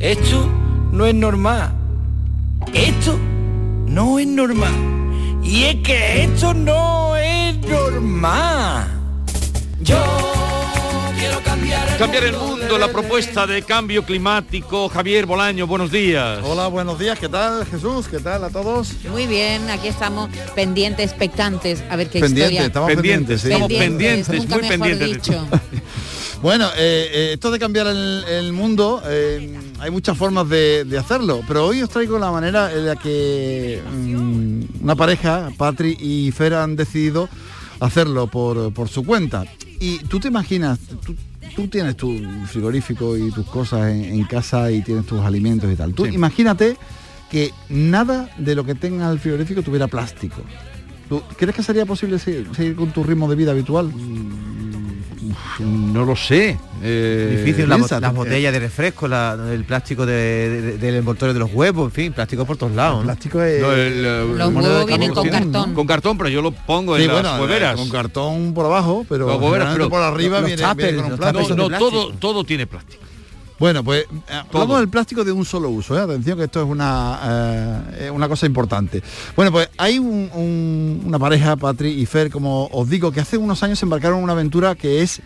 Esto no es normal, esto no es normal. Y es que esto no es normal. Yo quiero cambiar el Cambiar el mundo, la propuesta de cambio climático. Javier Bolaño, buenos días. Hola, buenos días. ¿Qué tal, Jesús? ¿Qué tal a todos? Muy bien, aquí estamos pendientes, expectantes, a ver qué Pendientes, historia. estamos pendientes. sí. Estamos pendientes, nunca muy pendientes. Bueno, eh, eh, esto de cambiar el, el mundo, eh, hay muchas formas de, de hacerlo, pero hoy os traigo la manera en la que mm, una pareja, Patri y Fer, han decidido hacerlo por, por su cuenta. Y tú te imaginas, tú, tú tienes tu frigorífico y tus cosas en, en casa y tienes tus alimentos y tal. Tú Sí. imagínate que nada de lo que tengas el frigorífico tuviera plástico. ¿Tú crees que sería posible seguir, seguir con tu ritmo de vida habitual? No lo sé. eh, Difícil, la, las botellas de refresco, la- el plástico de- de- del envoltorio de los huevos, en fin, plástico por todos lados. El ¿no? plástico es... no, el, eh, Los moneda huevos de vienen con cartón. cartón. Con cartón, pero yo lo pongo Sí, en bueno, las hueveras. con cartón por abajo, pero, hueveras, por arriba los viene, con un los plástico. No, no, todo, todo tiene plástico. Bueno, pues eh, hablamos del plástico de un solo uso, ¿eh? atención que esto es una, eh, una cosa importante. Bueno, pues hay un- un- una pareja, Patri y Fer, como os digo, que hace unos años embarcaron en una aventura que es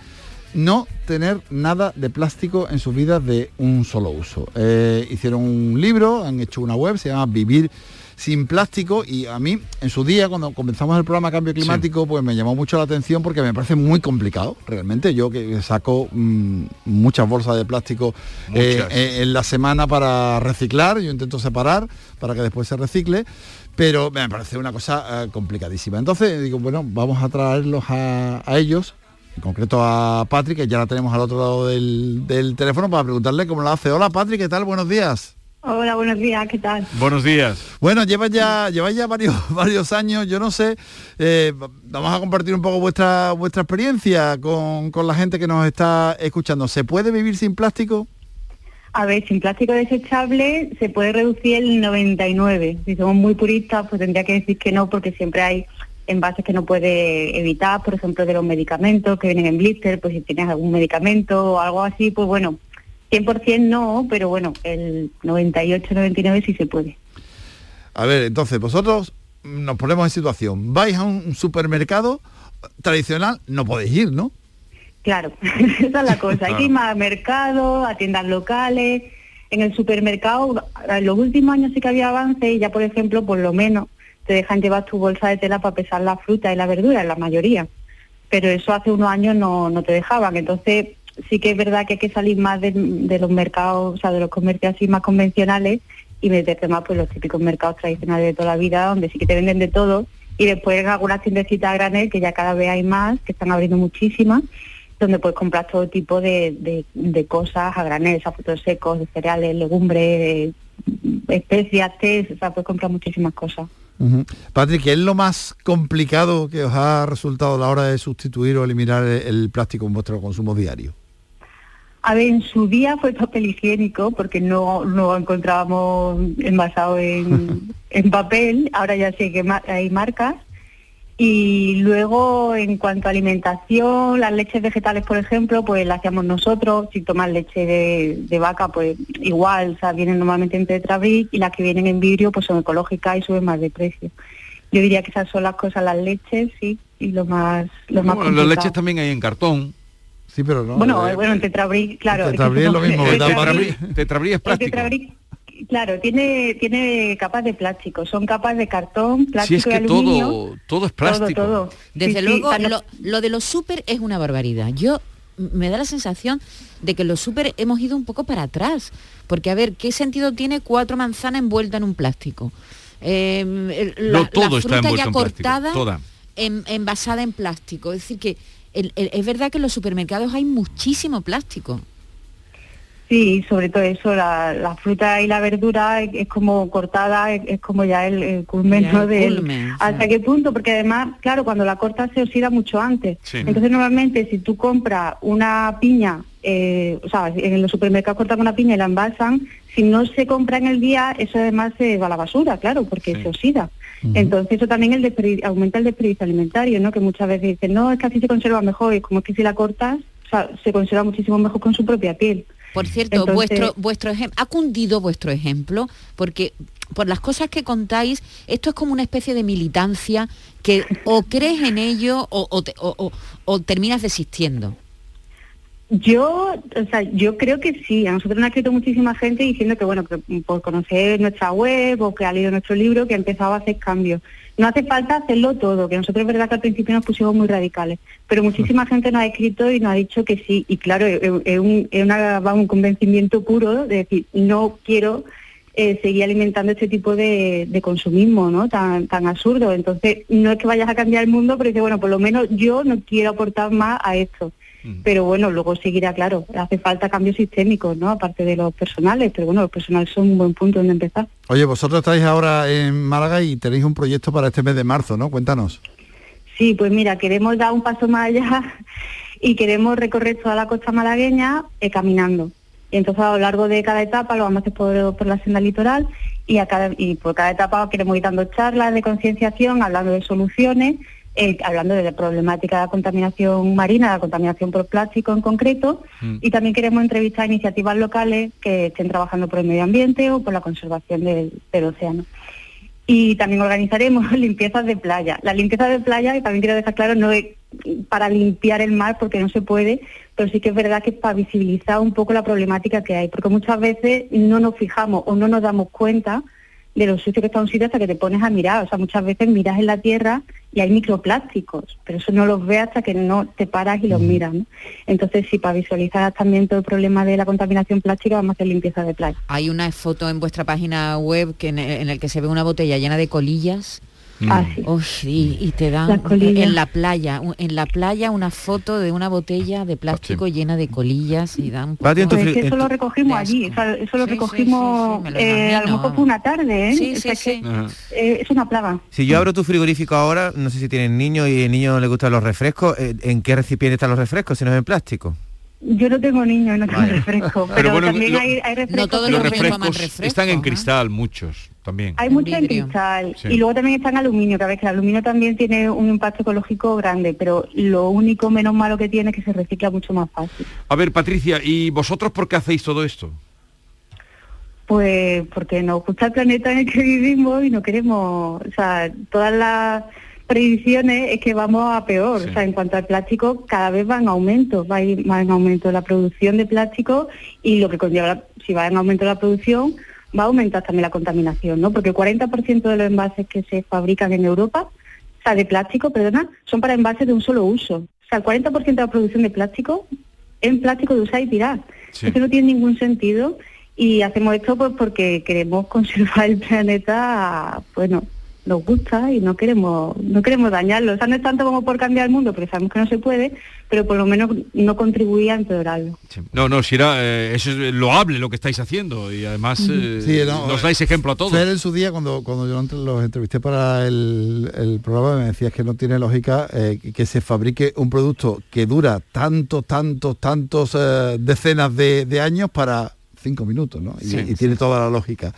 no tener nada de plástico en sus vidas de un solo uso. Eh, hicieron un libro, han hecho una web, se llama Vivir sin plástico y a mí en su día cuando comenzamos el programa Cambio Climático pues me llamó mucho la atención porque me parece muy complicado realmente yo que saco mm, muchas bolsas de plástico eh, eh, en la semana para reciclar yo intento separar para que después se recicle pero me parece una cosa eh, complicadísima entonces digo bueno vamos a traerlos a, a ellos en concreto a Patrick, que ya la tenemos al otro lado del, del teléfono, para preguntarle cómo lo hace. Hola Patrick, ¿qué tal? Buenos días. Hola, buenos días, ¿qué tal? Buenos días. Bueno, llevas ya, lleváis ya varios, varios años, yo no sé, eh, vamos a compartir un poco vuestra, vuestra experiencia con, con la gente que nos está escuchando. ¿Se puede vivir sin plástico? A ver, sin plástico desechable se puede reducir el 99. Si somos muy puristas, pues tendría que decir que no, porque siempre hay envases que no puede evitar, por ejemplo, de los medicamentos que vienen en blister, pues si tienes algún medicamento o algo así, pues bueno, 100% no, pero bueno, el 98-99 sí se puede. A ver, entonces vosotros nos ponemos en situación. Vais a un supermercado tradicional, no podéis ir, ¿no? Claro, esa es la cosa. Hay que ir más a mercado, a tiendas locales. En el supermercado, en los últimos años sí que había avance y ya, por ejemplo, por lo menos te dejan llevar tu bolsa de tela para pesar la fruta y la verdura, en la mayoría. Pero eso hace unos años no, no te dejaban. Entonces sí que es verdad que hay que salir más de, los mercados, o sea, de los comercios así más convencionales y meterte más pues los típicos mercados tradicionales de toda la vida, donde sí que te venden de todo. Y después en algunas tiendecitas a granel, que ya cada vez hay más, que están abriendo muchísimas, donde puedes comprar todo tipo de, cosas a granel, o sea, frutos secos, cereales, legumbres, especias, té, o sea, puedes comprar muchísimas cosas. Patrick, ¿qué es lo más complicado que os ha resultado a la hora de sustituir o eliminar el, el plástico en vuestro consumo diario? A ver, en su día fue papel higiénico, porque no, no lo encontrábamos envasado en, en papel, ahora ya sé que hay marcas. Y luego, en cuanto a alimentación, las leches vegetales, por ejemplo, pues las hacíamos nosotros. Si tomas leche de, de vaca, pues igual, o sea, vienen normalmente en tetrabric y las que vienen en vidrio, pues son ecológicas y suben más de precio. Yo diría que esas son las cosas, las leches, sí, y lo más, lo más Bueno, las leches también hay en cartón. Sí, pero no. Bueno, eh, bueno, en tetrabric, claro. es que lo mismo, ¿verdad? tetrabric- es el plástico. tetrabric, Claro, tiene tiene capas de plástico, son capas de cartón, Si plástico es que y aluminio. todo, todo es plástico. Todo, todo. Desde Sí, luego, lo, lo de los súper es una barbaridad. Yo me da la sensación de que los súper hemos ido un poco para atrás. Porque, a ver, ¿qué sentido tiene cuatro manzanas envueltas en un plástico? Eh, No, la, todo la está fruta envuelto ya en plástico, cortada, toda. en- envasada en plástico. Es decir, que el- el- es verdad que en los supermercados hay muchísimo plástico. Sí, sobre todo eso, la, la fruta y la verdura es, es como cortada, es, es como ya el, el culmen, ¿no? el del- culmen, ¿Hasta sí. qué punto? Porque además, claro, cuando la cortas se oxida mucho antes. Sí. Entonces, normalmente, si tú compras una piña, eh, o sea, en los supermercados cortan una piña y la envasan, si no se compra en el día, eso además se va a la basura, claro, porque Sí. se oxida. Entonces, eso también el aumenta el desperdicio alimentario, ¿no? Que muchas veces dicen, no, es que así se conserva mejor, y como es que si la cortas, o sea, se conserva muchísimo mejor con su propia piel. Por cierto, Entonces- vuestro vuestro ejemplo ha cundido vuestro ejemplo porque por las cosas que contáis esto es como una especie de militancia que o crees en ello o, o te- o- o- o terminas desistiendo. Yo, o sea, yo creo que sí. A nosotros nos ha escrito muchísima gente diciendo que, bueno, que por conocer nuestra web o que ha leído nuestro libro, que ha empezado a hacer cambios. No hace falta hacerlo todo, que nosotros es verdad que al principio nos pusimos muy radicales, pero muchísima gente nos ha escrito y nos ha dicho que sí. Y claro, es, un, es una- un convencimiento puro de decir, no quiero eh, seguir alimentando este tipo de, de consumismo, ¿no? Tan, tan absurdo. Entonces, no es que vayas a cambiar el mundo, pero dice, bueno, por lo menos yo no quiero aportar más a esto. Pero bueno, luego seguirá, claro, hace falta cambios sistémicos, ¿no? Aparte de los personales, pero bueno, los personales son un buen punto donde empezar. Oye, vosotros estáis ahora en Málaga y tenéis un proyecto para este mes de marzo, ¿no? Cuéntanos. Sí, pues mira, queremos dar un paso más allá y queremos recorrer toda la costa malagueña eh, caminando. Y entonces a lo largo de cada etapa lo vamos a hacer por, por la senda litoral y, a cada, y por cada etapa queremos ir dando charlas de concienciación, hablando de soluciones, eh, hablando de la problemática de la contaminación marina, de la contaminación por plástico en concreto, Mm. y también queremos entrevistar iniciativas locales que estén trabajando por el medio ambiente o por la conservación del, del océano. Y también organizaremos limpiezas de playa. La limpieza de playa, y también quiero dejar claro, no es para limpiar el mar porque no se puede, pero sí que es verdad que es para visibilizar un poco la problemática que hay, porque muchas veces no nos fijamos o no nos damos cuenta de lo sucio que está un sitio hasta que te pones a mirar. O sea, muchas veces miras en la tierra y hay microplásticos, pero eso no los ves hasta que no te paras y los miras. ¿no? Entonces, sí, para visualizar también todo el problema de la contaminación plástica, vamos a hacer limpieza de playa. Hay una foto en vuestra página web que en, en el que se ve una botella llena de colillas. Ah, sí. Uy, y, y te dan en la playa, en la playa una foto de una botella de plástico llena de colillas y dan tu Pues es que eso lo recogimos allí, asco. o sea, eso lo Sí, sí, recogimos, sí, sí, lo eh, a lo mejor fue una tarde, ¿eh? Sí, O sí, sea, que, sí. Ajá. eh, es una plaga. Si yo abro tu frigorífico ahora, no sé si tienen niños y el niño le gustan los refrescos, eh, ¿en qué recipiente están los refrescos si no es en plástico? Yo no tengo niños, no tengo Vale. refresco, pero, Pero bueno, también lo- hay, hay refrescos. No todos Los refrescos refresco, están en cristal, muchos también. Hay mucho en vidrio. cristal Sí. y luego también está en aluminio, que a veces el aluminio también tiene un impacto ecológico grande, pero lo único menos malo que tiene es que se recicla mucho más fácil. A ver, Patricia, ¿y vosotros por qué hacéis todo esto? Pues porque nos gusta el planeta en el que vivimos y no queremos, o sea, todas las predicciones es que vamos a peor. Sí. O sea, en cuanto al plástico, cada vez va en aumento, va a ir más en aumento la producción de plástico y lo que conlleva, si va en aumento la producción, va a aumentar también la contaminación, ¿no? Porque el 40% de los envases que se fabrican en Europa, o sea, de plástico, perdona, son para envases de un solo uso. O sea, el 40% de la producción de plástico es en plástico de usar y tirar. Sí. Eso no tiene ningún sentido y hacemos esto pues porque queremos conservar el planeta, bueno, nos gusta y no queremos no queremos dañarlo. O sea, no es tanto como por cambiar el mundo, porque sabemos que no se puede, pero por lo menos no contribuir a empeorarlo. No, no, si era, eh, eso es loable lo que estáis haciendo y además eh, Sí, no, nos dais ejemplo a todos. Fer en su día, cuando, cuando yo entre- los entrevisté para el, el programa, me decías que no tiene lógica eh, que se fabrique un producto que dura tantos, tantos, tantos eh, decenas de, de años para cinco minutos, ¿no? Y, Sí, y tiene toda la lógica.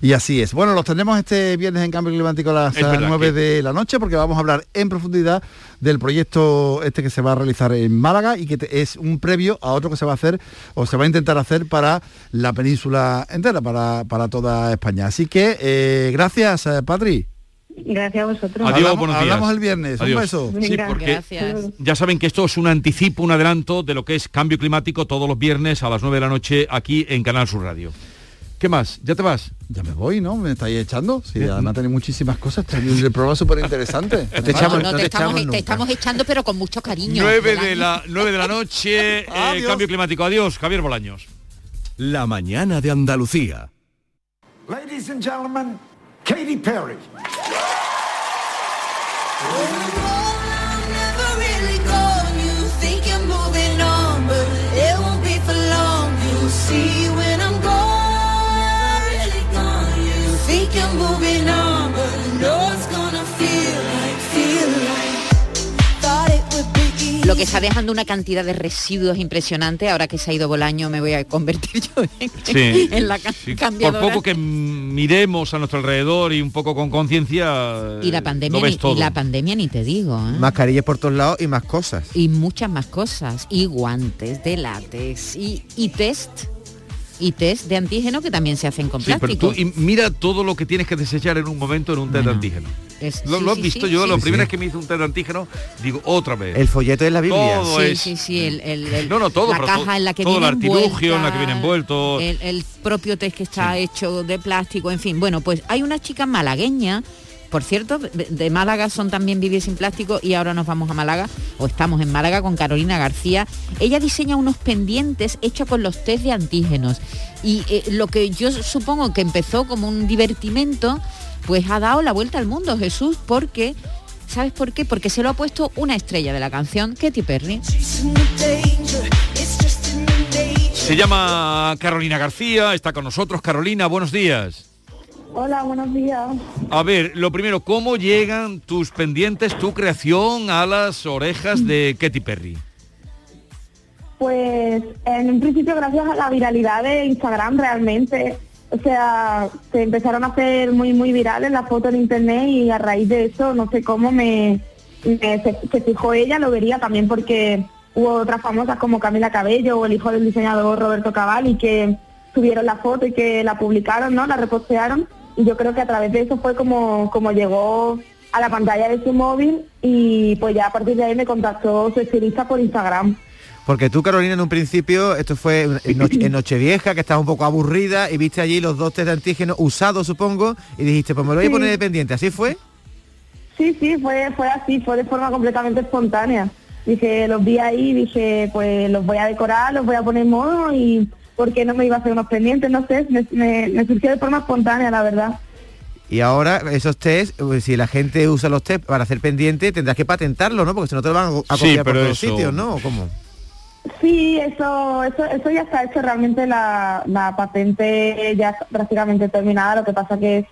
Y así es. Bueno, los tenemos este viernes en Cambio Climático a las Es verdad 9 que- de la noche porque vamos a hablar en profundidad del proyecto este que se va a realizar en Málaga y que te- es un previo a otro que se va a hacer o se va a intentar hacer para la península entera, para, para toda España. Así que eh, gracias, eh, Patri. Gracias a vosotros. Adiós, Hablamos- buenos días. hablamos el viernes. Un Adiós. beso. Sí, Venga. porque Gracias. ya saben que esto es un anticipo, un adelanto de lo que es cambio climático todos los viernes a las 9 de la noche aquí en Canal Sur Radio. ¿Qué más? ¿Ya te vas? Ya me voy, ¿no? ¿Me estáis echando? Sí, además tenéis muchísimas cosas. El, el programa es súper interesante. te echamos, no, no te, te estamos, echamos te estamos echando, pero con mucho cariño. 9 de la, 9 de la noche, eh, cambio climático. Adiós, Javier Bolaños. La mañana de Andalucía. Ladies and gentlemen, Katy Perry. Lo que está dejando una cantidad de residuos impresionante, ahora que se ha ido Bolaño me voy a convertir yo en, Sí, en la ca- sí. Por cambiadora. poco que miremos a nuestro alrededor y un poco con conciencia, y la eh, pandemia ni, todo. y la pandemia ni te digo, ¿eh? Mascarillas por todos lados y más cosas. y muchas más cosas, y guantes de látex, y, y test, y test de antígeno que también se hacen con Sí, pero plástico. tú y mira todo lo que tienes que desechar en un momento en un test de antígeno. Es- Lo, sí, lo has sí, visto sí, yo, sí, la sí. primera vez que me hice un test de antígeno, digo otra vez. El folleto de la Biblia. Todo Sí, es- sí, sí, el, el- el- No, no, todo, la pero caja todo- en la que todo viene el artilugio en la que viene envuelto. El, el propio test que está hecho de plástico, en fin. Bueno, pues hay una chica malagueña, por cierto, de, Málaga son también Vivir sin plástico y ahora nos vamos a Málaga, o estamos en Málaga con Carolina García. Ella diseña unos pendientes hechos con los test de antígenos. Y eh, lo que yo supongo que empezó como un divertimento, pues ha dado la vuelta al mundo, Jesús, porque... ¿Sabes por qué? Porque se lo ha puesto una estrella de la canción, Katy Perry. Se llama Carolina García, está con nosotros. Carolina, buenos días. Hola, buenos días. A ver, lo primero, ¿cómo llegan tus pendientes, tu creación a las orejas de Katy Perry? Pues en un principio gracias a la viralidad de Instagram realmente, o sea, se empezaron a hacer muy muy virales las fotos en internet y a raíz de eso no sé cómo me, me- se, se fijó ella, lo vería también porque hubo otras famosas como Camila Cabello o el hijo del diseñador Roberto Cavalli que subieron la foto y que la publicaron, ¿no? La repostearon y yo creo que a través de eso fue como, como llegó a la pantalla de su móvil y pues ya a partir de ahí me contactó su estilista por Instagram. Porque tú, Carolina, en un principio, esto fue en, Noche- en Nochevieja, que estabas un poco aburrida y viste allí los dos test de antígeno usados, supongo, y dijiste, pues me lo voy a poner de pendiente. ¿Así fue? Sí, sí, fue, fue así, fue de forma completamente espontánea. Dije, los vi ahí, dije, pues los voy a decorar, los voy a poner en modo y ¿por qué no me iba a hacer unos pendientes? No sé, me, me- me surgió de forma espontánea, la verdad. Y ahora esos test, pues, si la gente usa los test para hacer pendiente, tendrás que patentarlo, ¿no? Porque si no te lo van a Sí, copiar por pero todos eso- sitios, ¿no? ¿O cómo? Sí, eso, eso, eso ya está hecho, realmente la, la patente ya está prácticamente terminada, lo que pasa que es,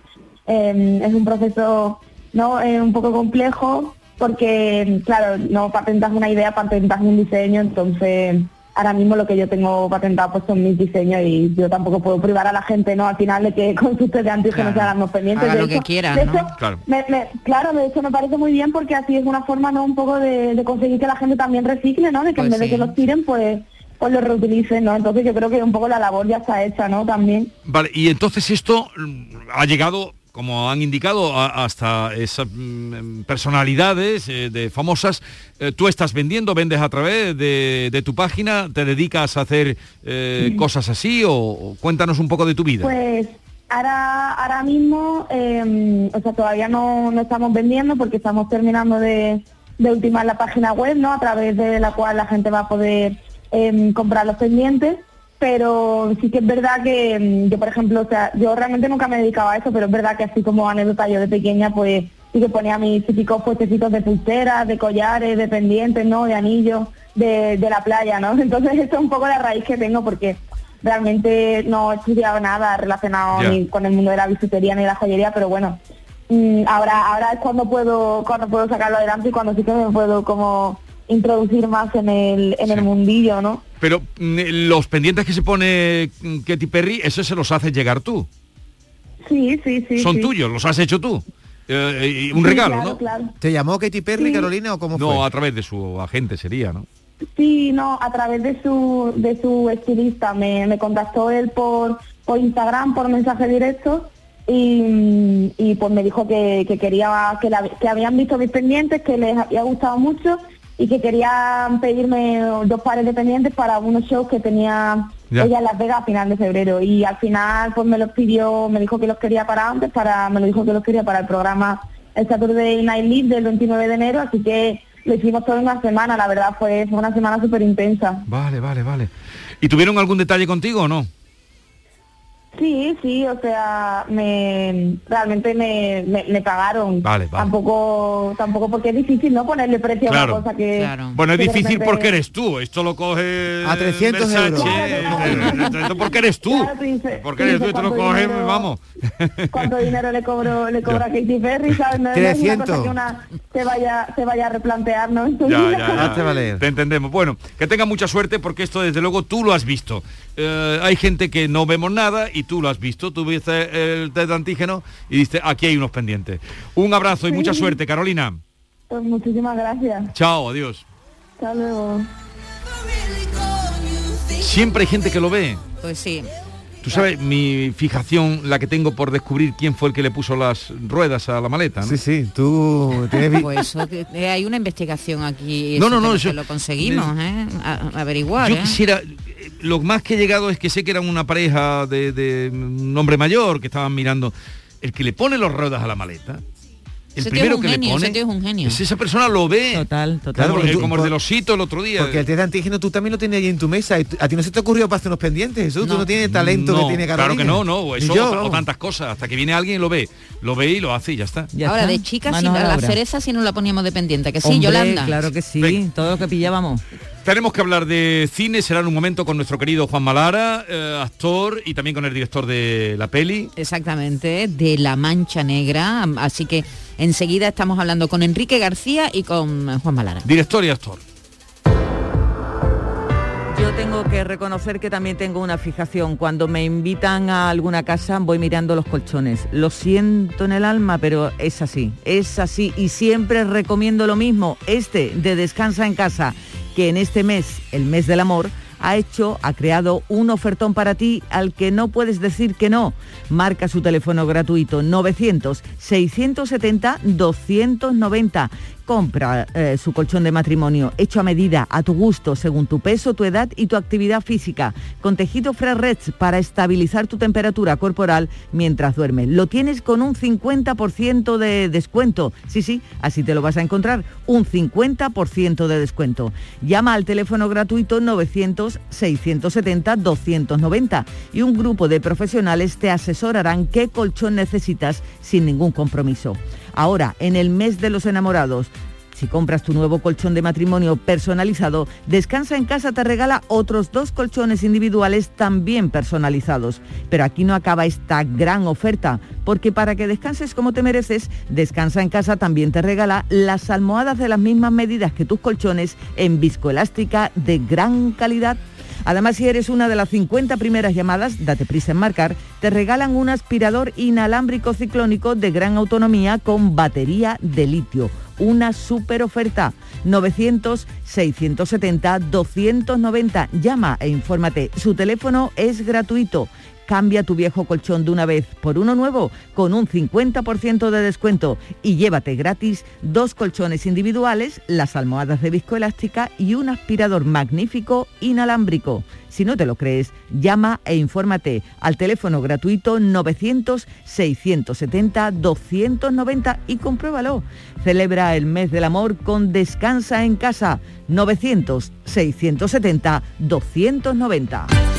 eh, es un proceso no Eh, un poco complejo porque, claro, no patentas una idea, patentas un diseño, entonces ahora mismo lo que yo tengo patentado pues son mis diseños y yo tampoco puedo privar a la gente, ¿no? Al final de que con sus de antígenos Claro. se hagan los pendientes. Haga de lo que hecho- quiera, de ¿no? hecho, Claro. me- me- claro, de hecho me parece muy bien porque así es una forma no un poco de, de conseguir que la gente también recicle, ¿no? De que en Pues vez de que los tiren, pues pues los reutilicen, ¿no? Entonces yo creo que un poco la labor ya está hecha, ¿no? También. Vale, y entonces esto mm, ha llegado, como han indicado, a- hasta esas mm, personalidades eh, de famosas. Eh, tú estás vendiendo, vendes a través de, de tu página, te dedicas a hacer eh, cosas así o, o cuéntanos un poco de tu vida. Pues ahora ahora mismo, eh, o sea, todavía no, no estamos vendiendo porque estamos terminando de, de ultimar la página web, ¿no? A través de la cual la gente va a poder em, comprar los pendientes. Pero sí que es verdad que em, yo, por ejemplo, o sea, yo realmente nunca me he dedicado a eso, pero es verdad que así como anécdota yo de pequeña, pues sí que ponía mis típicos puestecitos de pulseras, de collares, de pendientes, ¿no? De anillos, de, de la playa, ¿no? Entonces esto es un poco la raíz que tengo porque realmente no he estudiado nada relacionado ni con el mundo de la bisutería ni de la joyería, pero bueno, mm, ahora ahora es cuando puedo cuando puedo sacarlo adelante y cuando sí que me puedo como introducir más en el en el mundillo, ¿no? Pero mm, los pendientes que se pone mm, Katy Perry, eso se los haces llegar tú. Sí, sí, sí. Son sí. tuyos, los has hecho tú. Eh, y un Sí, regalo, claro, ¿no? Claro. ¿Te llamó Katy Perry, Sí. Carolina, o cómo No, fue? a través de su agente sería, ¿no? Sí, no, a través de su de su estilista me, me contactó él por por Instagram, por mensaje directo y, y pues me dijo que, que quería que, la- que habían visto mis pendientes, que les había gustado mucho y que querían pedirme dos pares de pendientes para unos shows que tenía Ya. ella en Las Vegas a final de febrero y al final pues me los pidió, me dijo que los quería para antes, para, me lo dijo que los quería para el programa el Saturday Night Live del 29 de enero, así que lo hicimos todo en una semana, la verdad fue, fue una semana súper intensa. Vale, vale, vale. ¿Y tuvieron algún detalle contigo o no? Sí, sí, o sea, me realmente me, me, me pagaron. Vale, vale. Tampoco, tampoco porque es difícil no ponerle precio a Claro. una cosa que. Bueno, es que difícil porque eres tú. Esto lo coge A 300 Versace, euros. eh, Esto porque eres tú. Claro, tú dices- Porque eres tú, esto lo coges, dinero- vamos. cuánto dinero le cobro le cobra Ya. Katy Perry, ¿sabes? No, no es una 300. cosa que una se vaya, se vaya a replantear, ¿no? Ya, ya, ya. Te entendemos. Bueno, que tenga mucha suerte porque esto desde luego tú lo has visto. Eh, hay gente que no vemos nada y tú lo has visto. Tú viste el test de antígeno y dices, aquí hay unos pendientes. Un abrazo y mucha suerte, Carolina. Pues muchísimas gracias. Chao, adiós. Hasta luego. Siempre hay gente que lo ve. Pues sí. Tú sabes, mi fijación, la que tengo por descubrir quién fue el que le puso las ruedas a la maleta, ¿no? Sí, sí, tú tienes... Pues eso, eh, hay una investigación aquí. No, no, no, que lo conseguimos, ¿eh? A- averiguar, Yo ¿eh? quisiera, eh, lo más que he llegado es que sé que eran una pareja de, de un hombre mayor que estaban mirando. El que le pone los ruedas a la maleta, el Ese tío primero es un que genio, le pone, ese tío es un genio. es esa persona lo ve. Total, total. Claro, Como, porque el- tú- como el de hitos el otro día. Porque el test de antígeno tú también lo tienes ahí en tu mesa. y a ti no se te ocurrió para hacer unos pendientes, Jesús. Tú No. no tienes talento No, que tiene Carolina. Claro que no, no, eso yo, o- tantas cosas. Hasta que viene alguien y lo ve. Lo ve y lo hace y ya está. Ya Ahora, está. de chicas, a la obra. cereza si no la poníamos dependiente, que sí, Hombre, Yolanda. Claro que sí, todo lo que pillábamos. Tenemos que hablar de cine, será en un momento con nuestro querido Juan Malara, eh, actor y también con el director de la peli. Exactamente, de La Mancha Negra. Así que enseguida estamos hablando con Enrique García y con Juan Malara. Director y actor. Yo tengo que reconocer que también tengo una fijación. Cuando me invitan a alguna casa voy mirando los colchones. Lo siento en el alma, pero es así, es así. Y siempre recomiendo lo mismo, este de Descansa en Casa, que en este mes, el mes del amor, ha hecho, ha creado un ofertón para ti al que no puedes decir que no. Marca su teléfono gratuito 900-670-290. Compra eh, su colchón de matrimonio hecho a medida, a tu gusto, según tu peso, tu edad y tu actividad física, con tejido Fresh para estabilizar tu temperatura corporal mientras duermes. Lo tienes con un 50% de descuento. Sí, sí, así te lo vas a encontrar, un 50% de descuento. Llama al teléfono gratuito 900-670-290 y un grupo de profesionales te asesorarán qué colchón necesitas sin ningún compromiso. Ahora, en el mes de los enamorados, si compras tu nuevo colchón de matrimonio personalizado, Descansa en casa te regala otros dos colchones individuales también personalizados. Pero aquí no acaba esta gran oferta, porque para que descanses como te mereces, Descansa en casa también te regala las almohadas de las mismas medidas que tus colchones en viscoelástica de gran calidad. Además, si eres una de las 50 primeras llamadas, date prisa en marcar, te regalan un aspirador inalámbrico ciclónico de gran autonomía con batería de litio. Una super oferta. 900-670-290. Llama e infórmate. Su teléfono es gratuito. Cambia tu viejo colchón de una vez por uno nuevo con un 50% de descuento y llévate gratis dos colchones individuales, las almohadas de viscoelástica y un aspirador magnífico inalámbrico. Si no te lo crees, llama e infórmate al teléfono gratuito 900-670-290 y compruébalo. Celebra el mes del amor con Descansa en casa 900-670-290.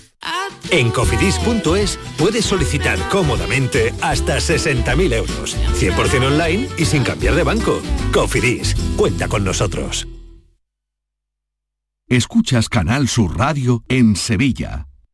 En cofidis.es puedes solicitar cómodamente hasta 60.000 euros, 100% online y sin cambiar de banco. Cofidis, cuenta con nosotros. Escuchas Canal Sur Radio en Sevilla.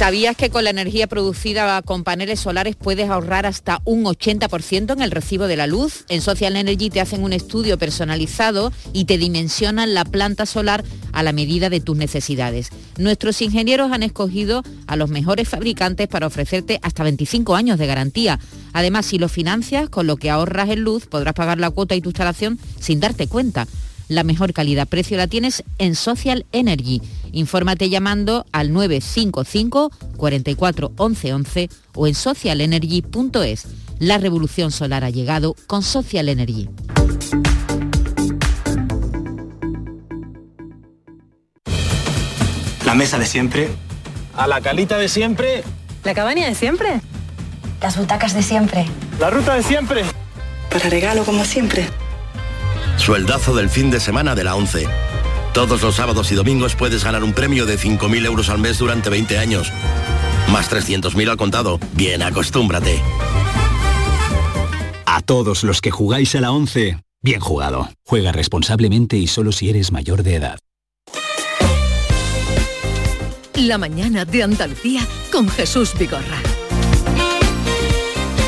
¿Sabías que con la energía producida con paneles solares puedes ahorrar hasta un 80% en el recibo de la luz? En Social Energy te hacen un estudio personalizado y te dimensionan la planta solar a la medida de tus necesidades. Nuestros ingenieros han escogido a los mejores fabricantes para ofrecerte hasta 25 años de garantía. Además, si lo financias, con lo que ahorras en luz, podrás pagar la cuota y tu instalación sin darte cuenta. La mejor calidad-precio la tienes en Social Energy. Infórmate llamando al 955 44 11 11 o en socialenergy.es. La revolución solar ha llegado con Social Energy. La mesa de siempre. A la calita de siempre. ¿La cabaña de siempre? Las butacas de siempre. La ruta de siempre. Para regalo como siempre. Sueldazo del fin de semana de la 11. Todos los sábados y domingos puedes ganar un premio de 5.000 euros al mes durante 20 años. Más 300.000 al contado. Bien, acostúmbrate. A todos los que jugáis a la 11, bien jugado. Juega responsablemente y solo si eres mayor de edad. La mañana de Andalucía con Jesús Vigorra.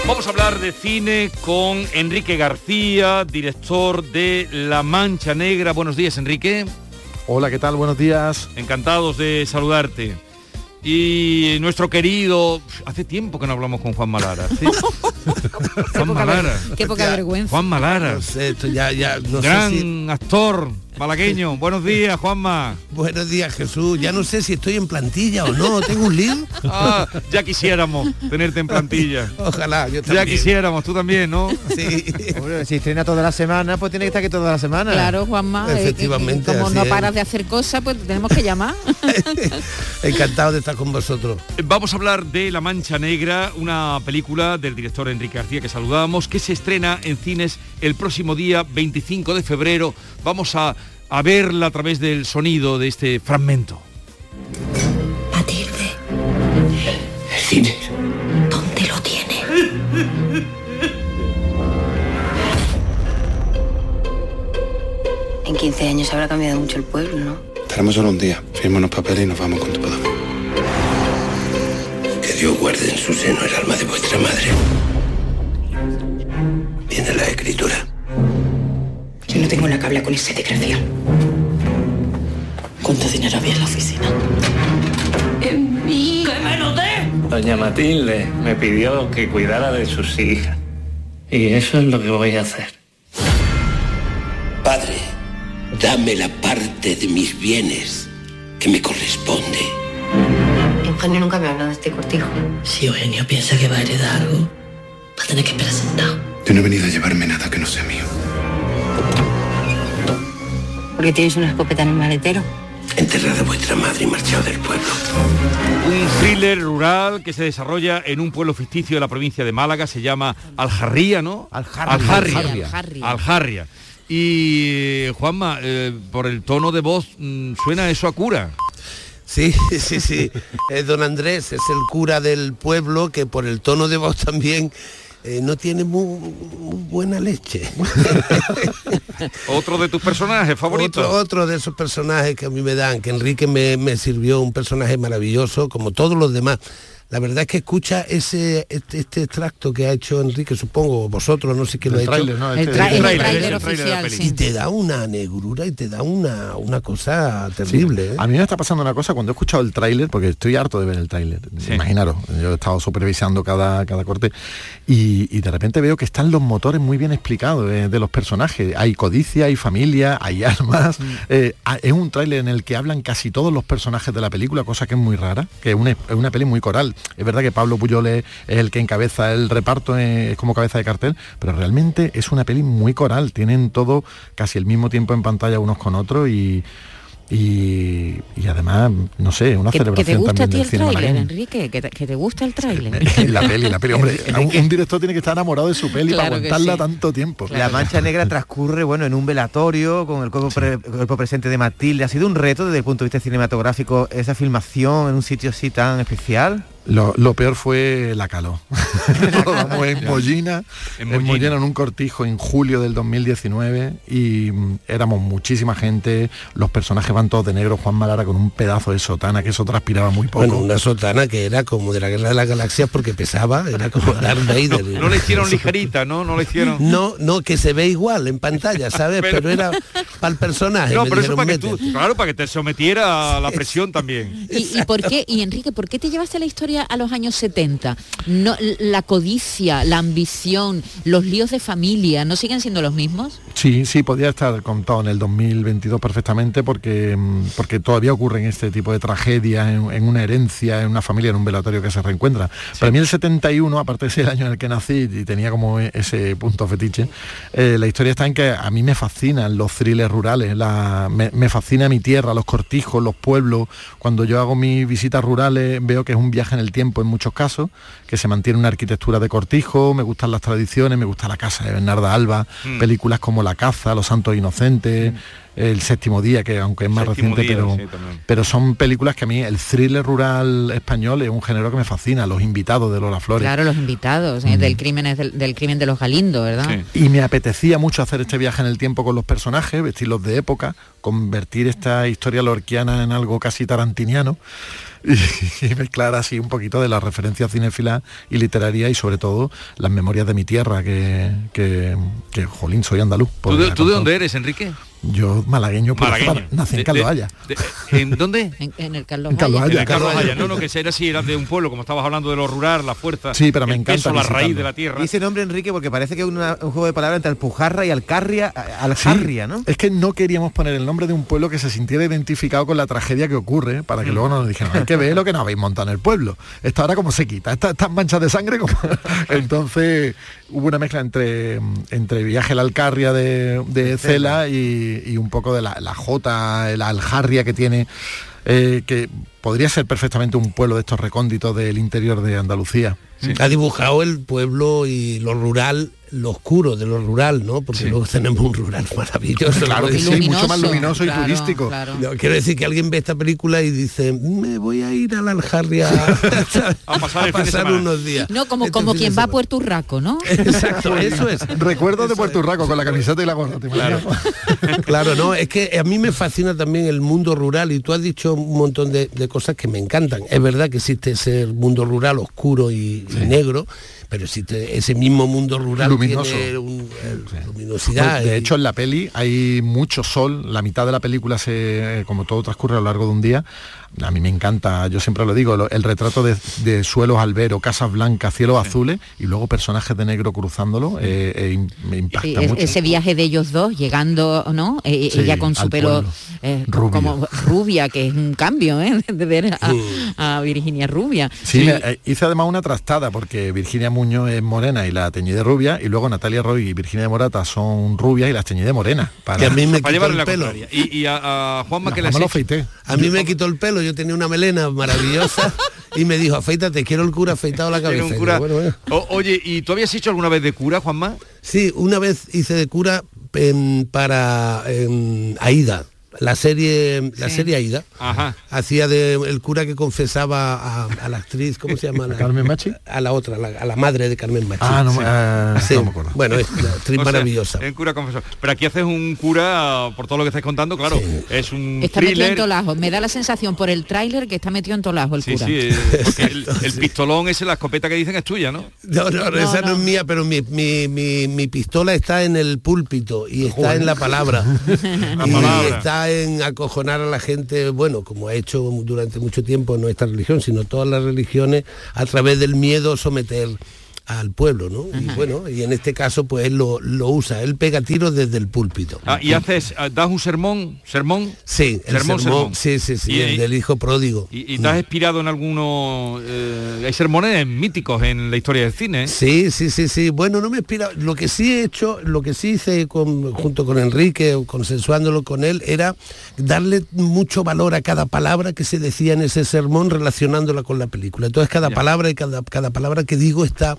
Vamos a hablar de cine con Enrique García, director de La Mancha Negra. Buenos días, Enrique. Hola, ¿qué tal? Buenos días. Encantados de saludarte. Y nuestro querido, hace tiempo que no hablamos con Juan Malara. ¿sí? Juan Malara. Qué poca vergüenza. Juan Malara. No sé, esto ya, ya, no sé Gran si- actor malagueño. Buenos días, Juanma. Buenos días, Jesús. Ya no sé si estoy en plantilla o no. ¿Tengo un lío? Ah, ya quisiéramos tenerte en plantilla. Ojalá, yo Ya también. quisiéramos, tú también, ¿no? Sí. Hombre, si estrena toda la semana, pues tiene que estar aquí toda la semana. Claro, Juanma. eh, Efectivamente, eh, como así no es. paras de hacer cosas, pues te tenemos que llamar. Encantado de estar con vosotros. Vamos a hablar de La Mancha Negra, una película del director Enrique García que saludamos, que se estrena en cines el próximo día 25 de febrero. Vamos a, a verla a través del sonido de este fragmento. Matilde. El cine. ¿Dónde lo tiene? En 15 años habrá cambiado mucho el pueblo, ¿no? Tenemos solo un día. Firma unos papeles y nos vamos cuanto podamos. Que Dios guarde en su seno el alma de vuestra madre. Viene la escritura. Yo no tengo la que hablar con ese desgraciado. ¿Cuánto dinero había en la oficina? ¡Que me lo dé! Doña Matilde me pidió que cuidara de sus hijas. Y eso es lo que voy a hacer. Padre, dame la parte de mis bienes que me corresponde. Eugenio nunca me ha hablado de este cortijo. Si Eugenio piensa que va a heredar algo, va a tener que esperar sentado. Yo no he venido a llevarme nada que no sea mío. Porque tienes una escopeta en el maletero. Enterrad a vuestra madre y marchado del pueblo. Un thriller rural que se desarrolla en un pueblo ficticio de la provincia de Málaga, se llama Aljarría, ¿no? Aljarria. Aljarria. Aljarria. Aljarria. Y Juanma, eh, por el tono de voz, mm, suena eso a cura. Sí, sí, sí. Eh, don Andrés es el cura del pueblo que por el tono de voz también eh, no tiene muy, muy buena leche. Otro de tus personajes favoritos. Otro, otro de esos personajes que a mí me dan, que Enrique me, me sirvió un personaje maravilloso, como todos los demás. La verdad es que escucha ese este, este extracto que ha hecho Enrique, supongo, vosotros, no sé quién lo ha El hecho. ¿no? Este- El, tra- el el el oficial, sí. Y te da una negrura y te da una, una cosa terrible. ¿eh? A mí me está pasando una cosa cuando he escuchado el tráiler, porque estoy harto de ver el tráiler. Imaginaros, yo he estado supervisando cada, cada corte y, y de repente veo que están los motores muy bien explicados eh, de los personajes. Hay codicia, hay familia, hay armas. Eh, a- es un tráiler en el que hablan casi todos los personajes de la película, cosa que es muy rara, que es una, es una peli muy coral. Es verdad que Pablo Puyol es, el que encabeza el reparto, eh, es como cabeza de cartel, pero realmente es una peli muy coral. Tienen todo casi el mismo tiempo en pantalla unos con otros y además, no sé, una Que, que celebración te gusta a también ti del el cine tráiler. Enrique, que te, que te gusta el tráiler. la peli, la peli, hombre, un, un director tiene que estar enamorado de su peli Claro para aguantarla sí. tanto tiempo. La Mancha Negra transcurre, bueno, en un velatorio con el cuerpo, pre- cuerpo presente de Matilde. ¿Ha sido un reto desde el punto de vista cinematográfico esa filmación en un sitio así tan especial? Lo, lo peor fue la calor. Rodamos en Mollina, en Mollina. Mollina en un cortijo en julio del 2019 y mm, éramos muchísima gente, los personajes van todos de negro, Juan Malara con un pedazo de sotana que eso transpiraba muy poco. Bueno, una sotana que era como de la Guerra de las Galaxias porque pesaba, era como Darth Vader. No le hicieron ligerita, ¿no? No le hicieron. No, no, que se ve igual en pantalla, ¿sabes? Pero- Pero, era para el personaje. No, pero eso para que tú, claro, para que te sometiera a la presión también. ¿Y, y por qué, y Enrique, por qué te llevaste la historia a los años 70? No, la codicia, la ambición, los líos de familia, ¿no siguen siendo los mismos? Sí, sí, podría estar contado en el 2022 perfectamente porque, mm, porque todavía ocurren este tipo de tragedias en, en una herencia, en una familia, en un velatorio que se reencuentra. Para mí el 71, aparte de el año en el que nací y tenía como e- ese punto fetiche, eh, la historia está en que a mí me fascinan los thrillers rurales, la- me, me fascina mi tierra, los cortijos, los pueblos. Cuando yo hago mis visitas rurales veo que es un viaje en el tiempo en muchos casos, que se mantiene una arquitectura de cortijo, me gustan las tradiciones, me gusta la casa de Bernarda Alba, Mm. películas como La caza, Los santos inocentes, El séptimo día, que aunque es más Séptimo reciente, día, pero, sí, pero son películas que a mí, el thriller rural español es un género que me fascina, los invitados de Lola Flores. Claro, los invitados, ¿eh? del, crimen, del, del crimen de los Galindo, ¿verdad? Y me apetecía mucho hacer este viaje en el tiempo con los personajes, vestirlos de época, convertir esta historia lorquiana en algo casi tarantiniano y, y mezclar así un poquito de las referencias cinéfilas y literaria y sobre todo las memorias de mi tierra, que, que, que, jolín, soy andaluz. ¿Tú de, tú dónde eres, Enrique? Yo malagueño, pero Malagueño. nací en Haya. de- ¿En dónde? En, en el Carlos En Carlos Haya. Haya. En el Carlos Carlos Haya. No, no, que era así, era de un pueblo, como estabas hablando de lo rural, la fuerza, Sí, pero me el encanta peso, la raíz de la tierra. Y ese nombre, Enrique, porque parece que es una- un juego de palabras entre Alpujarra y Alcarria, Aljarria, ¿no? Es que no queríamos poner el nombre de un pueblo que se sintiera identificado con la tragedia que ocurre, para que luego nos dijeran, hay que ver lo que nos habéis montado en el pueblo. Esta ahora como se quita, estas estas manchas de sangre como... Entonces hubo una mezcla entre, entre viaje a la Alcarria de, de Cela y, y un poco de la, la Jota, la Aljarria que tiene, eh, que podría ser perfectamente un pueblo de estos recónditos del interior de Andalucía. Ha dibujado el pueblo y lo rural, lo oscuro de lo rural, ¿no? Porque luego tenemos un rural maravilloso. Claro que sí, mucho más luminoso y turístico. No, quiero decir que alguien ve esta película y dice, me voy a ir a la Aljarria a pasar, unos días. No, como, Este como quien va a. Puerto Urraco, ¿no? Exacto, eso es. Recuerdo de Puerto Urraco con la camiseta y la gorra. ¿te imaginas? Claro, no, es que a mí me fascina también el mundo rural y tú has dicho un montón de, de cosas que me encantan. Es verdad que existe ese mundo rural oscuro y, y negro, pero existe ese mismo mundo rural Luminoso. tiene un- eh, luminosidad. Pues, de hecho, en la peli hay mucho sol, la mitad de la película se, eh, como todo transcurre a lo largo de un día. A mí me encanta, yo siempre lo digo, lo- el retrato de, de suelos albero, casas blancas, cielos azules y luego personajes de negro cruzándolo, eh, eh, me impacta Sí, es- mucho. ese viaje de ellos dos llegando, ¿no? Eh, Sí, ella con su pelo eh, Rubio. como rubia, que es un cambio, ¿eh? De ver a, a Virginia rubia. Sí, me- eh, hice además una trastada porque Virginia Muñoz es morena y la teñí de rubia y luego Natalia Roy y Virginia de Morata son rubias y las teñí de morena. Para, Que a mí me Para quitó el la pelo. Y, y a, a Juanma, que lo. A mí me quitó el pelo, yo tenía una melena maravillosa y me dijo, afeítate, quiero el cura afeitado la cabeza. un Y cura- digo, "Bueno, bueno". O- oye, ¿y tú habías hecho alguna vez de cura, Juanma? Sí, una vez hice de cura em, para em, Aida. La serie la Sí. serie Aida. Ajá. Hacía de el cura que confesaba a, a la actriz, ¿cómo se llama? La- Carmen Machi? A la otra, la- a la madre de Carmen Machi. Ah, no, Sí. eh, Sí. no me acuerdo. Bueno, es una actriz O sea, maravillosa. el cura confesor. Pero aquí haces un cura, por todo lo que estáis contando, claro, es un Está metido en thriller. tolajo. Me da la sensación por el tráiler que está metido en tolajo el Sí, cura. sí, eh, el, el pistolón ese, la escopeta que dicen es tuya, ¿no? No, no, No, esa no, no. es mía, pero mi, mi, mi, mi pistola está en el púlpito y está Joder. en la palabra. La y palabra. En acojonar a la gente, bueno, como ha hecho durante mucho tiempo no esta religión, sino todas las religiones, a través del miedo someter al pueblo, ¿no? Y bueno, y en este caso pues él lo, lo usa, él pega tiros desde el púlpito. Ah, y haces, ah, das un sermón, sermón. Sí, el sermón, sermón, sermón. sí, sí, sí, Y- el y- del hijo pródigo. Y, y te has inspirado en algunos... eh, hay sermones míticos en la historia del cine. ¿eh? Sí, sí, sí, sí. Bueno, no me inspira. Lo que sí he hecho, lo que sí hice con- junto con Enrique, o consensuándolo con él, era darle mucho valor a cada palabra que se decía en ese sermón relacionándola con la película. Entonces cada palabra y cada, cada palabra que digo está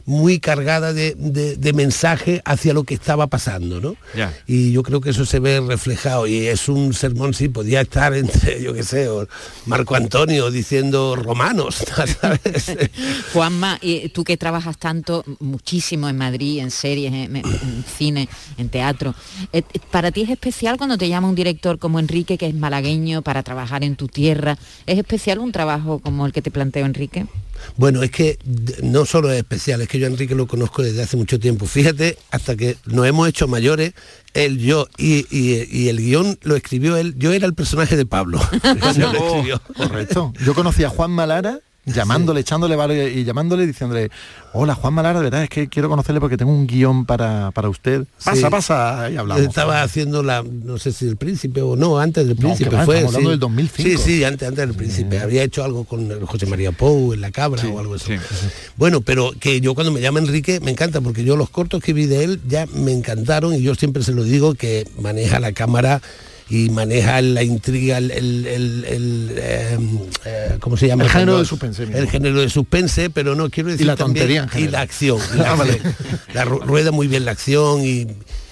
muy cargada de, de- de mensaje hacia lo que estaba pasando, ¿no? Ya. Y yo creo que eso se ve reflejado y es un sermón, sí, podía estar entre, yo qué sé, o Marco Antonio diciendo romanos, ¿sabes? Juanma, y tú que trabajas tanto, muchísimo en Madrid, en series, en, cine, en teatro, eh, ¿para ti es especial cuando te llama un director como Enrique, que es malagueño, para trabajar en tu tierra? ¿Es especial un trabajo como el que te planteo Enrique? Bueno, es que no solo es especial, es que yo a Enrique lo conozco desde hace mucho tiempo. Fíjate, hasta que nos hemos hecho mayores, él, yo, y, y- y el guion lo escribió él. Yo era el personaje de Pablo. Escribió. Correcto. Yo conocí a Juan Malara llamándole, echándole varios y llamándole diciéndole, hola Juan Malara, de verdad es que quiero conocerle porque tengo un guion para, para usted. Pasa, Sí. pasa, y hablamos. Estaba haciendo la, no sé si el príncipe o no, antes del No, príncipe va, fue. estamos hablando sí. del 2005. Sí, sí, antes, antes del príncipe. Había hecho algo con el José María Pou en la cabra o algo así. Bueno, pero que yo cuando me llama Enrique me encanta porque yo los cortos que vi de él ya me encantaron y yo siempre se lo digo que maneja la cámara y maneja la intriga, el, el- el- el, eh, eh, ¿cómo se llama? El género de suspense. El género de suspense, pero no quiero decir la también- tontería en y la acción. y la Ah, vale. La rueda muy bien la acción y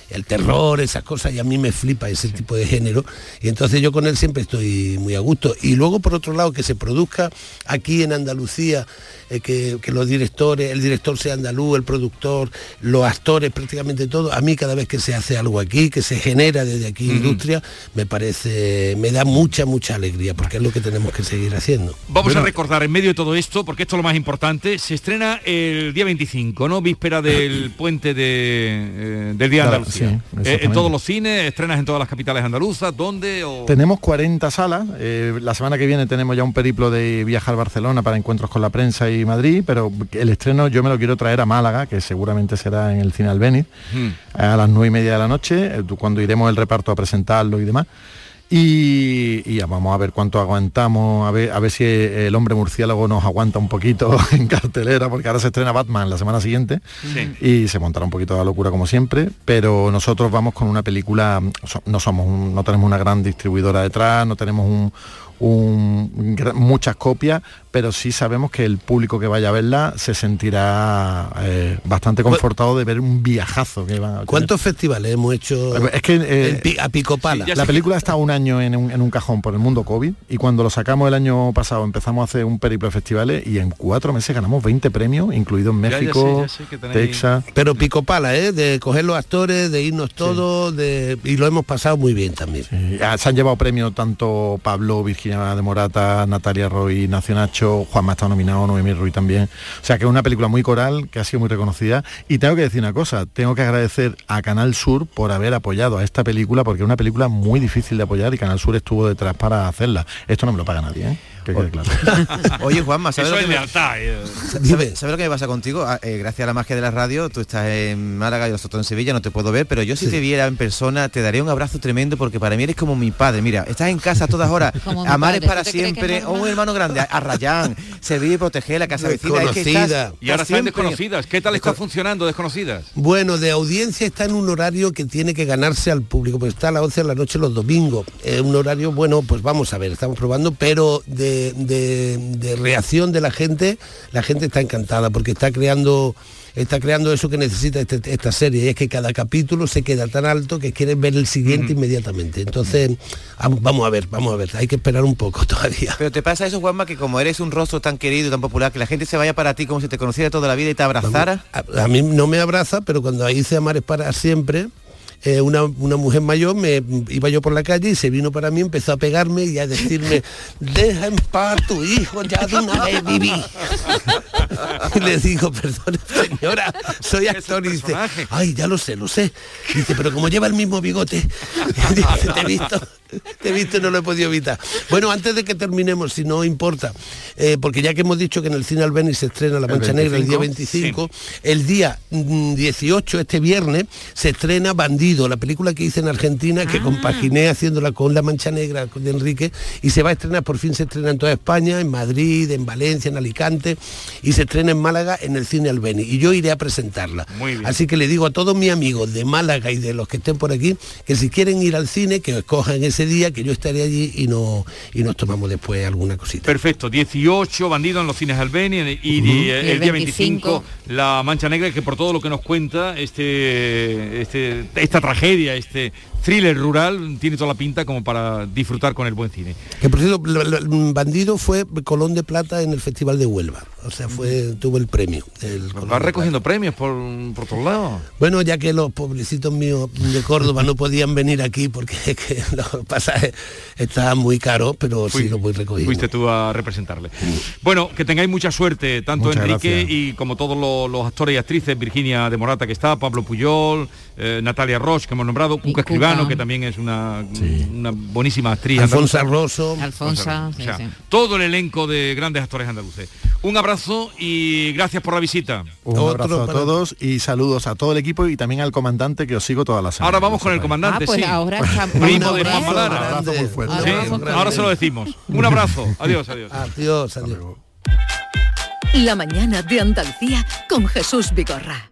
el terror, esas cosas, y a mí me flipa ese tipo de género. Y entonces yo con él siempre estoy muy a gusto. Y luego, por otro lado, que se produzca aquí en Andalucía, eh, que, que los directores, el director sea andaluz, el productor, los actores, prácticamente todo, a mí cada vez que se hace algo aquí, que se genera desde aquí industria, me parece, me da mucha, mucha alegría, porque es lo que tenemos que seguir haciendo. Vamos a recordar en medio de todo esto, porque esto es lo más importante, se estrena el día 25, ¿no? Víspera del puente de, eh, del Día Claro, Andalucía. Sí, Eh, en todos los cines, estrenas en todas las capitales andaluzas, ¿dónde? O... Tenemos 40 salas. eh, la semana que viene tenemos ya un periplo de viajar a Barcelona para encuentros con la prensa y Madrid, pero el estreno yo me lo quiero traer a Málaga, que seguramente será en el Cine Albéniz, Hmm. a las nueve y media de la noche, eh, cuando iremos el reparto a presentarlo y demás. Y, y ya vamos a ver cuánto aguantamos, a ver, a ver si el hombre murciélago nos aguanta un poquito en cartelera, porque ahora se estrena Batman la semana siguiente Sí. y se montará un poquito la locura como siempre, pero nosotros vamos con una película, no somos un- no tenemos una gran distribuidora detrás, no tenemos un, muchas copias, pero sí sabemos que el público que vaya a verla se sentirá eh, bastante confortado de ver un viajazo que va a tener. ¿Cuántos festivales hemos hecho Es que eh, en a Picopala? la película está un año en un, en un cajón por el mundo COVID y cuando lo sacamos el año pasado empezamos a hacer un periplo de festivales y en cuatro meses ganamos 20 premios, incluidos Ya, ya México, sé, ya sé que tenéis- Texas. Pero pico pala, ¿eh? De coger los actores, de irnos todos, de... y lo hemos pasado muy bien también. Se han llevado premios tanto Pablo, Virginia de Morata, Natalia Roy, Nacio Nacho, Juanma está nominado, Noemí Ruiz también. O sea que es una película muy coral, que ha sido muy reconocida. Y tengo que decir una cosa, tengo que agradecer a Canal Sur por haber apoyado a esta película, porque es una película muy difícil de apoyar y Canal Sur estuvo detrás para hacerla. Esto no me lo paga nadie, ¿eh? Que quede claro. Oye, Juanma, ¿sabes Eso lo es que me- eh. ¿Sabe- ¿Sabes lo que me pasa contigo? Ah, eh, gracias a la magia de la radio, tú estás en Málaga y nosotros en Sevilla, no te puedo ver, pero yo si te viera en persona te daría un abrazo tremendo porque para mí eres como mi padre. Mira, estás en casa a todas horas, amar es para ¿tú te crees que es siempre, o un hermano grande, a, Rayán, servir y proteger la casa vecina. Es que estás- Desconocida. Y ahora están desconocidas. ¿Qué tal está funcionando desconocidas? Bueno, de audiencia está en un horario que tiene que ganarse al público, pues está a las 11 de la noche los domingos. Es un horario, bueno, pues vamos a ver, estamos probando, pero de, de, de- de reacción de la gente, la gente está encantada porque está creando está creando eso que necesita este- esta serie, y es que cada capítulo se queda tan alto que quieren ver el siguiente inmediatamente. Entonces, vamos a ver, vamos a ver, hay que esperar un poco todavía. Pero te pasa eso, Juanma, que como eres un rostro tan querido tan popular, que la gente se vaya para ti como si te conociera toda la vida y te abrazara. A, a mí no me abraza, pero cuando hice Amar es para siempre, eh, una, una mujer mayor me iba yo por la calle y se vino para mí, empezó a pegarme y a decirme, deja en paz tu hijo, ya de una vez viví. y le digo, perdón, señora, soy actor y dice, ay, ya lo sé, lo sé. Dice, pero como lleva el mismo bigote, dice, te he visto, te y no lo he podido evitar. Bueno, antes de que terminemos, si no importa, eh, porque ya que hemos dicho que en el cine Albeni se estrena La El Mancha Negra el día 25, 25, el día mm, 18, este viernes, se estrena Bandido, la película que hice en Argentina, que compaginé haciéndola con La Mancha Negra de Enrique, y se va a estrenar, por fin se estrena en toda España, en Madrid, en Valencia, en Alicante, y se estrena en Málaga en el cine Albeni. Y yo iré a presentarla. Muy bien. Así que le digo a todos mis amigos de Málaga y de los que estén por aquí, que si quieren ir al cine, que escojan ese día, que yo estaré allí y, no, y nos tomamos después alguna cosita. Perfecto, 18 bandidos en los cines Albeni y, y, Y el el día 25, 25 La Mancha Negra, que por todo lo que nos cuenta, este, este, esta tragedia, este thriller rural, tiene toda la pinta como para disfrutar con el buen cine. Que por cierto, Bandido fue Colón de Plata en el Festival de Huelva. O sea, fue, tuvo el premio. Colón Va recogiendo premios por, por todos lados. Bueno, ya que los pobrecitos míos de Córdoba no podían venir aquí porque es que los pasajes estaban muy caros, pero sí los voy recogiendo. Fuiste tú a representarle. Bueno, que tengáis mucha suerte, tanto Muchas Enrique gracias. y como todos los, los actores y actrices, Virginia de Morata que está, Pablo Puyol, eh, Natalia Roche que hemos nombrado, Cuca Escribano, que también es una, una buenísima actriz. Alfonso. Rosso. Alfonso, sí, O sea, sí. todo el elenco de grandes actores andaluces. Un abrazo y gracias por la visita. Un abrazo a todos y saludos a todo el equipo y también al comandante que os sigo toda la semana. Ahora vamos con el comandante, Ah, pues sí. ahora está- Primo de Juan Un abrazo muy fuerte. Sí, Ahora se lo decimos. Un abrazo. Adiós, adiós. Adiós, adiós. La mañana de Andalucía con Jesús Vigorra.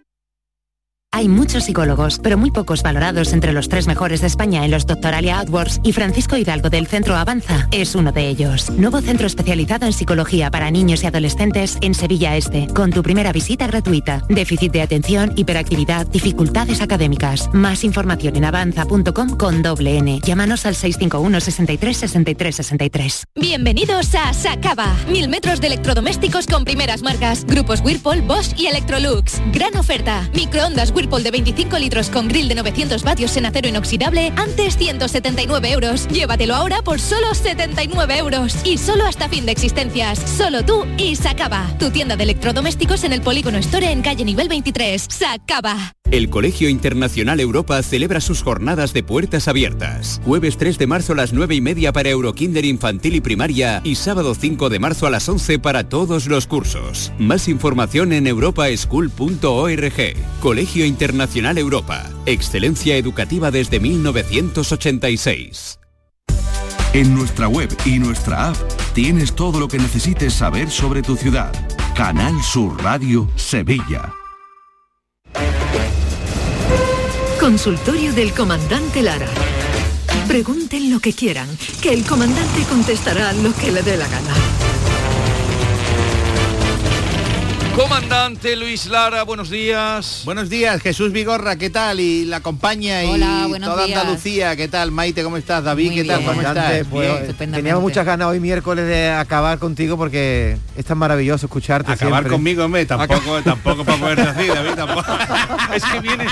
Hay muchos psicólogos, pero muy pocos valorados entre los tres mejores de España en los Doctoralia AdWords y Francisco Hidalgo del Centro Avanza es uno de ellos. Nuevo centro especializado en psicología para niños y adolescentes en Sevilla Este, con tu primera visita gratuita. Déficit de atención, hiperactividad, dificultades académicas. Más información en avanza.com con doble N. Llámanos al 651 63 63 63. Bienvenidos a Sacaba. Mil metros de electrodomésticos con primeras marcas. Grupos Whirlpool, Bosch y Electrolux. Gran oferta. Microondas Whirlpool de 25 litros con grill de 900 vatios en acero inoxidable. Antes 179 euros. Llévatelo ahora por solo 79 euros. Y solo hasta fin de existencias. Solo tú y Sacaba. Tu tienda de electrodomésticos en el Polígono Store en calle nivel 23. Sacaba. El Colegio Internacional Europa celebra sus jornadas de puertas abiertas. Jueves 3 de marzo a las 9 y media para Eurokinder infantil y primaria y sábado 5 de marzo a las 11 para todos los cursos. Más información en europaschool.org. Colegio Internacional Europa. Excelencia educativa desde 1986. En nuestra web y nuestra app tienes todo lo que necesites saber sobre tu ciudad. Canal Sur Radio Sevilla. Consultorio del comandante Lara. Pregunten lo que quieran, que el comandante contestará lo que le dé la gana. Comandante Luis Lara, buenos días. Buenos días, Jesús Vigorra, ¿qué tal? Y la compañía y Hola, toda días. Andalucía, ¿qué tal? Maite, ¿cómo estás? David, Muy ¿qué tal? bien. ¿Cómo Comandante, estás? pues, teníamos muchas ganas hoy miércoles de acabar contigo porque es tan maravilloso escucharte Acabar siempre. conmigo, hombre, tampoco, tampoco para ponerte así, David, tampoco. es que vienes,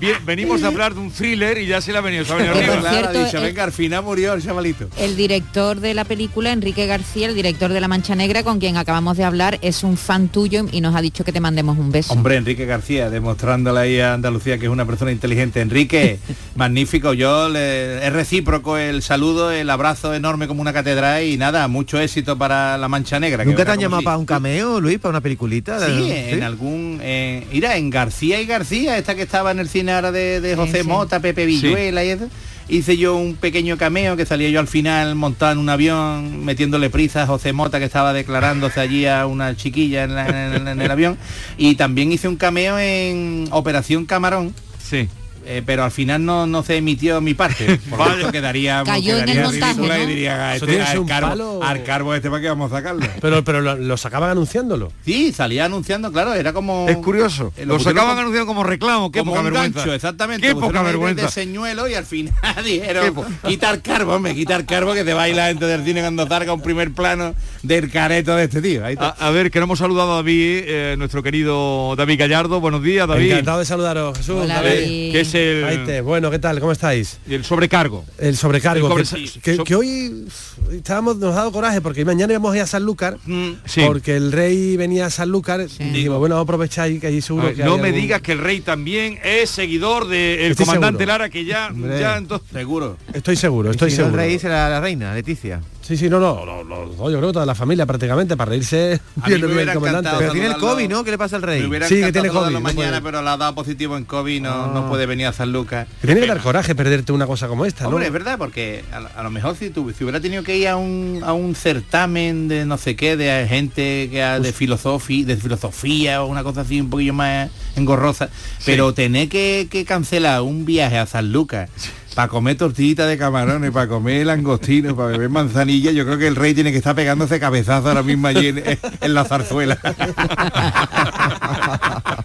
bien- venimos de hablar de un thriller y ya se le ha venido, se ha venido arriba. Claro, dicho, eh, venga, al final murió el chavalito. El director de la película, Enrique García, el director de La Mancha Negra, con quien acabamos de hablar, es un fan tuyo y y nos ha dicho que te mandemos un beso. Hombre, Enrique García, demostrándole ahí a Andalucía que es una persona inteligente. Enrique, magnífico. Yo le, es recíproco el saludo, el abrazo enorme como una catedral y nada, mucho éxito para la Mancha Negra. que ¿Nunca te han llamado para un cameo, Luis, para una peliculita? Sí, en algún... Eh, mira, en García y García, esta que estaba en el cine ahora de, de José sí. Mota, Pepe Villuela y eso, hice yo un pequeño cameo que salía yo al final montado en un avión, metiéndole prisa a José Mota que estaba declarándose allí a una chiquilla en, en el avión. Y también hice un cameo en Operación Camarón. Sí. Eh, pero al final no, no se emitió mi parte. Por quedaría, Cayó en el quedaría montaje, ridícula ¿no? y diría, a Eso este, que al, carbo, al carbo este para qué vamos a sacarlo. Pero, pero lo, lo sacaban anunciándolo. Sí, salía anunciando, claro, era como... Es curioso. Eh, Lo sacaban como- anunciando como reclamo. Qué como poca un vergüenza. gancho, exactamente. Qué poca vergüenza. De señuelo y al final dijeron, quitar carbo, hombre, quitar carbo que te va a ir la gente del cine cuando salga un primer plano del careto de este tío. Ahí está. A, a ver, que no hemos saludado a David, eh, nuestro querido David Gallardo. Buenos días, David. Encantado de saludaros, Jesús. Hola, David. David. Que es el, Maite, bueno, ¿qué tal? ¿Cómo estáis? el sobrecargo. El sobrecargo. El que, sobre- que- so- que hoy estábamos, nos ha dado coraje porque mañana íbamos a ir a Sanlúcar Sí. porque el rey venía a Sanlúcar y dijimos, bueno, vamos a aprovechar ahí que allí seguro A ver, que no hay me algún- digas que el rey también es seguidor del comandante seguro. Lara, que ya, Hombre. ya entonces... Seguro. Estoy seguro, estoy si no, el seguro. rey será la reina, Leticia. Sí, sí, no, no, no, no, no, yo creo que toda la familia prácticamente para reírse bien me del comandante. Pero tiene el. COVID, ¿no? ¿Qué le pasa al rey? Me hubiera Sí, que tiene COVID, no mañana, puede. pero le ha dado positivo en COVID, no, Ah. no puede venir a San Lucas. Que tiene que dar coraje perderte una cosa como esta, ¿no? Hombre, es verdad, porque a, lo- a lo mejor si, tu- si hubiera tenido que ir a un, a un certamen de no sé qué, de gente que ha- de filosofía, de filosofía o una cosa así un poquillo más engorrosa, pero tener que, que cancelar un viaje a San Lucas para comer tortillitas de camarones, para comer langostinos, para beber manzanilla, yo creo que el rey tiene que estar pegándose cabezazo ahora mismo allí en, en la zarzuela.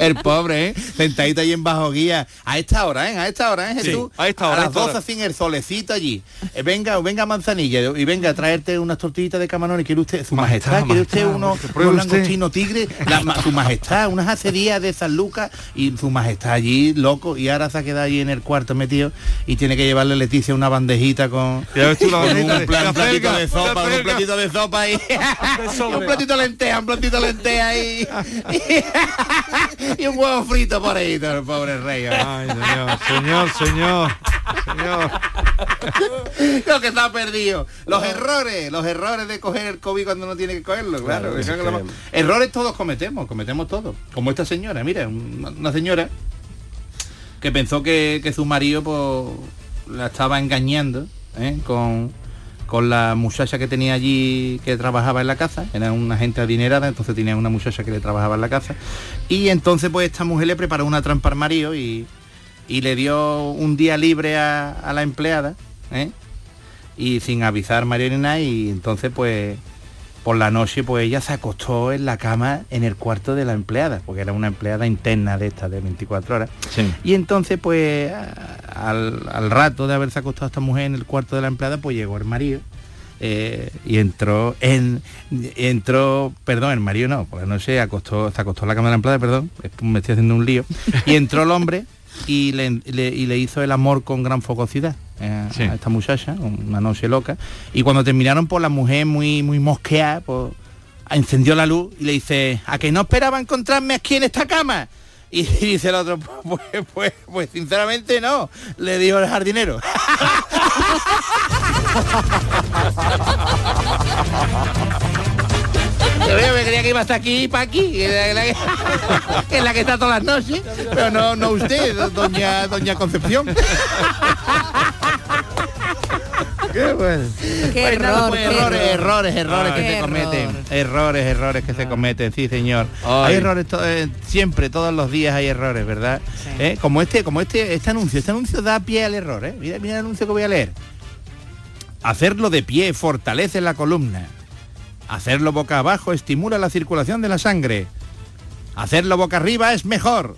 El pobre, ¿eh? Sentadito ahí en bajo guía. A esta hora, ¿eh? A esta hora, ¿eh, Sí, Jesús? a esta hora, A las esta hora. 12 sin el solecito allí. Eh, venga, venga manzanilla y venga a traerte unas tortillitas de camarones. ¿Quiere usted, su majestad, quiere usted unos, unos langostinos tigre? La su majestad, unas acerías de San Lucas y su majestad allí, loco, y ahora se ha quedado allí en el cuarto metido y tiene que llevarle Leticia una bandejita con, Ya ves tú la con bandejita de- un plan- platito de sopa, un platito de sopa ahí. un platito de lenteja, un platito de lenteja ahí. y un huevo frito por ahí, todo el pobre rey. ¿eh? Ay, señor, señor, señor, señor. lo que está perdido. Los errores, los errores de coger el COVID cuando no tiene que cogerlo, claro. Lo Errores todos cometemos, cometemos todos. Como esta señora, mira, una, una señora que pensó que, que su marido pues, la estaba engañando ¿eh? con, con la muchacha que tenía allí que trabajaba en la casa, era una gente adinerada, entonces tenía una muchacha que le trabajaba en la casa. Y entonces pues esta mujer le preparó una trampa al marido y, y le dio un día libre a, a la empleada, ¿eh? y sin avisar María ni y entonces pues por la noche pues ella se acostó en la cama en el cuarto de la empleada, porque era una empleada interna de esta de 24 horas. Y entonces pues al, al rato de haberse acostado esta mujer en el cuarto de la empleada, pues llegó el marido. eh, y entró en entró perdón el marido no por la noche acostó se acostó en la cama de la empleada perdón me estoy haciendo un lío y entró el hombre y le, le- y le hizo el amor con gran focosidad eh, Sí. a esta muchacha una noche loca y cuando terminaron por la mujer muy muy mosqueada pues encendió la luz y le dice a que no esperaba encontrarme aquí en esta cama y dice el otro pues pues pues sinceramente no le dijo el jardinero Yo veo, me creía que iba hasta aquí para aquí, que es la que, la que está todas las noches, pero no, no usted, do- doña, doña Concepción. Qué bueno. Qué nada, error, qué errores, error. errores, errores que se error. cometen. Errores, errores que se cometen, sí señor. Ay. Hay errores to- eh, siempre, todos los días hay errores, ¿verdad? ¿Eh? Como este, como este, este anuncio, este anuncio da pie al error, ¿eh? Mira, mira el anuncio que voy a leer. Hacerlo de pie fortalece la columna. Hacerlo boca abajo estimula la circulación de la sangre. Hacerlo boca arriba es mejor.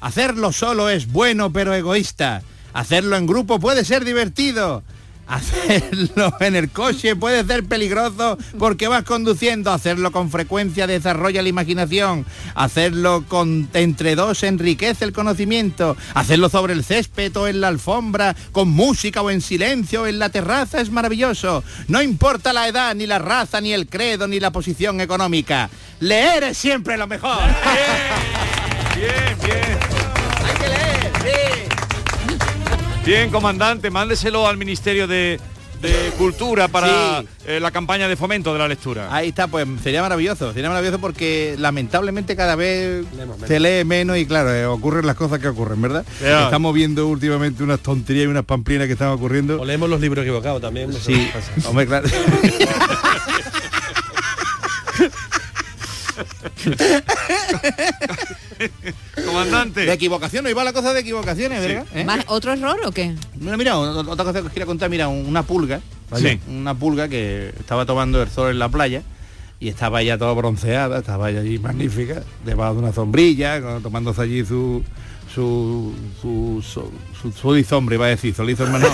Hacerlo solo es bueno pero egoísta. Hacerlo en grupo puede ser divertido. Hacerlo en el coche puede ser peligroso porque vas conduciendo. Hacerlo con frecuencia desarrolla la imaginación. Hacerlo con entre dos enriquece el conocimiento. Hacerlo sobre el césped o en la alfombra, con música o en silencio en la terraza es maravilloso. No importa la edad, ni la raza, ni el credo, ni la posición económica. Leer es siempre lo mejor. Bien, bien. Bien, comandante, mándeselo al Ministerio de, de Cultura para eh, la campaña de fomento de la lectura. Ahí está, pues sería maravilloso, sería maravilloso porque lamentablemente cada vez se lee menos y claro, eh, ocurren las cosas que ocurren, ¿verdad? Estamos viendo últimamente unas tonterías y unas pamplinas que están ocurriendo. O leemos los libros equivocados también. no Sí, qué pasa. hombre, claro. Comandante. De equivocación, no iba la cosa de equivocaciones, ¿verdad? ¿Eh? ¿Más otro error o qué? Mira, mira, otra cosa que os quería contar, mira, un- una pulga, Sí. una pulga que estaba tomando el sol en la playa y estaba ya toda bronceada, estaba ya allí magnífica, debajo de una sombrilla, tomándose allí su su su su, su solizombre, iba a decir, solizombre no,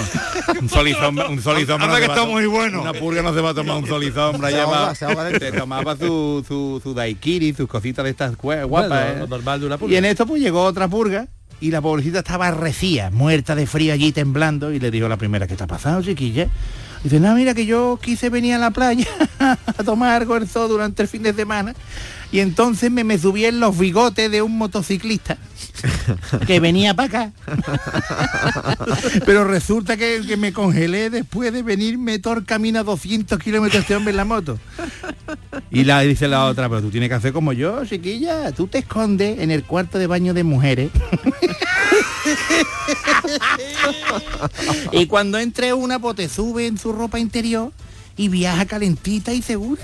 un solizombre, un solizombre. Anda no que está muy bueno. Una purga no se va a tomar un solizombre, Se ahoga, va, se ahoga tomaba su, su, su daiquiri, sus cositas de estas gua- guapas. Bueno, ¿eh? lo normal de una pulga. Y en esto pues llegó otra purga y la pobrecita estaba recía, muerta de frío allí temblando y le dijo la primera, ¿qué te ha pasado, chiquilla? Dice, no, mira que yo quise venir a la playa a tomar algo el zoo durante el fin de semana y entonces me, me subí en los bigotes de un motociclista que venía para acá. Pero resulta que, que me congelé después de venirme todo el camino a 200 kilómetros este hombre en la moto. Y la dice la otra, pero tú tienes que hacer como yo, chiquilla. Tú te escondes en el cuarto de baño de mujeres. y cuando entre una, pues te sube en su ropa interior y viaja calentita y segura.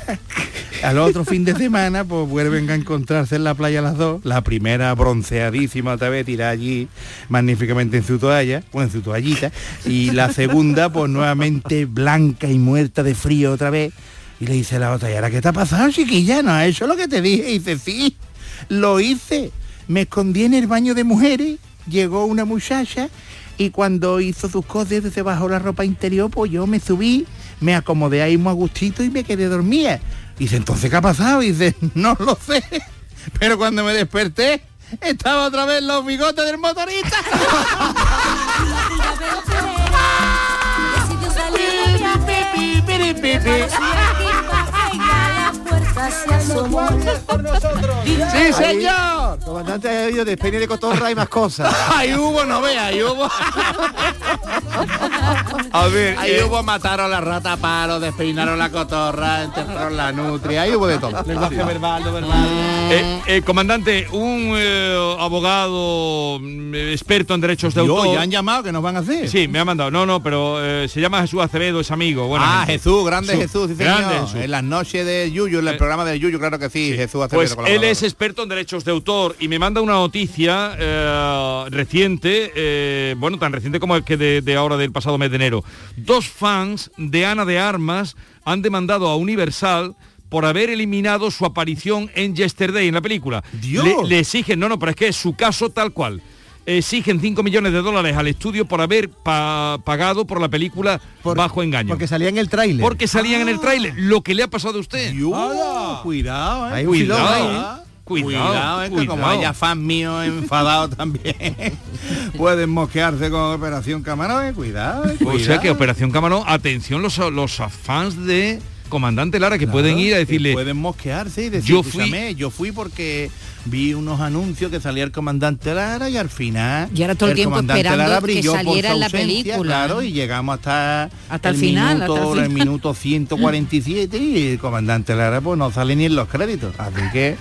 Al otro fin de semana, pues vuelven a encontrarse en la playa las dos. La primera bronceadísima otra vez, tirada allí magníficamente en su toalla, o en su toallita. Y la segunda, pues nuevamente blanca y muerta de frío otra vez. Y le dice la otra, ¿y ahora qué te ha pasado, chiquilla? ¿No has hecho lo que te dije? Y dice, sí, lo hice. Me escondí en el baño de mujeres, llegó una muchacha y cuando hizo sus cosas se bajó la ropa interior, pues yo me subí, me acomodé ahí muy a gustito y me quedé dormida. Y dice, entonces, ¿qué ha pasado? Y dice, no lo sé. Pero cuando me desperté, estaba otra vez los bigotes del motorista. ¡Sí, señor! Comandante ha ido de de cotorra y más cosas. Ahí hubo, no vea, ahí hubo. A ver, Ahí eh, hubo, mataron la rata a palo, despeinaron la cotorra, enterraron la nutria, ahí hubo de todo. Lenguaje verbal, no verbal. eh, eh, comandante, un eh, abogado mm, experto en derechos de Yo, autor. ya han llamado, que nos van a hacer? Sí, me ha mandado. No, no, pero eh, se llama Jesús Acevedo, es amigo. buena ah, gente. Jesús, grande Jesús, sí, señor. grande Jesús. En las noches de Yuyu, en el programa de Yuyu, claro que sí, Jesús Acevedo. Pues él es experto en derechos de autor y me manda una noticia eh, reciente, eh, bueno, tan reciente como el que de, de ahora del pasado mes de enero. Dos fans de Ana de Armas han demandado a Universal por haber eliminado su aparición en Yesterday, en la película. ¡Dios! Le, le exigen, no, no, pero es que es su caso tal cual. Exigen 5 millones de dólares al estudio por haber pa- pagado por la película Bajo Engaño. Porque salía en el tráiler. Porque salían en el tráiler. Lo que le ha pasado a usted. Cuidado, eh. Hay un filón cuidado, ahí, eh. Cuidado, Cuidado, es que como cuidado. haya fan mío enfadado también, pueden mosquearse con Operación Camarón, eh. cuidado, eh, O sea cuidado. que Operación Camarón, atención los, los fans de Comandante Lara que pueden ir a decirle, pueden mosquearse y decir, Yo fui- "Escúchame, yo fui porque vi unos anuncios que salía el comandante Lara y al final Y ahora todo el tiempo comandante esperando Lara que brilló por saliera su en la ausencia, película. claro y llegamos hasta Hasta el final, minuto, hasta el final. minuto 147 y el comandante Lara pues no sale ni en los créditos así que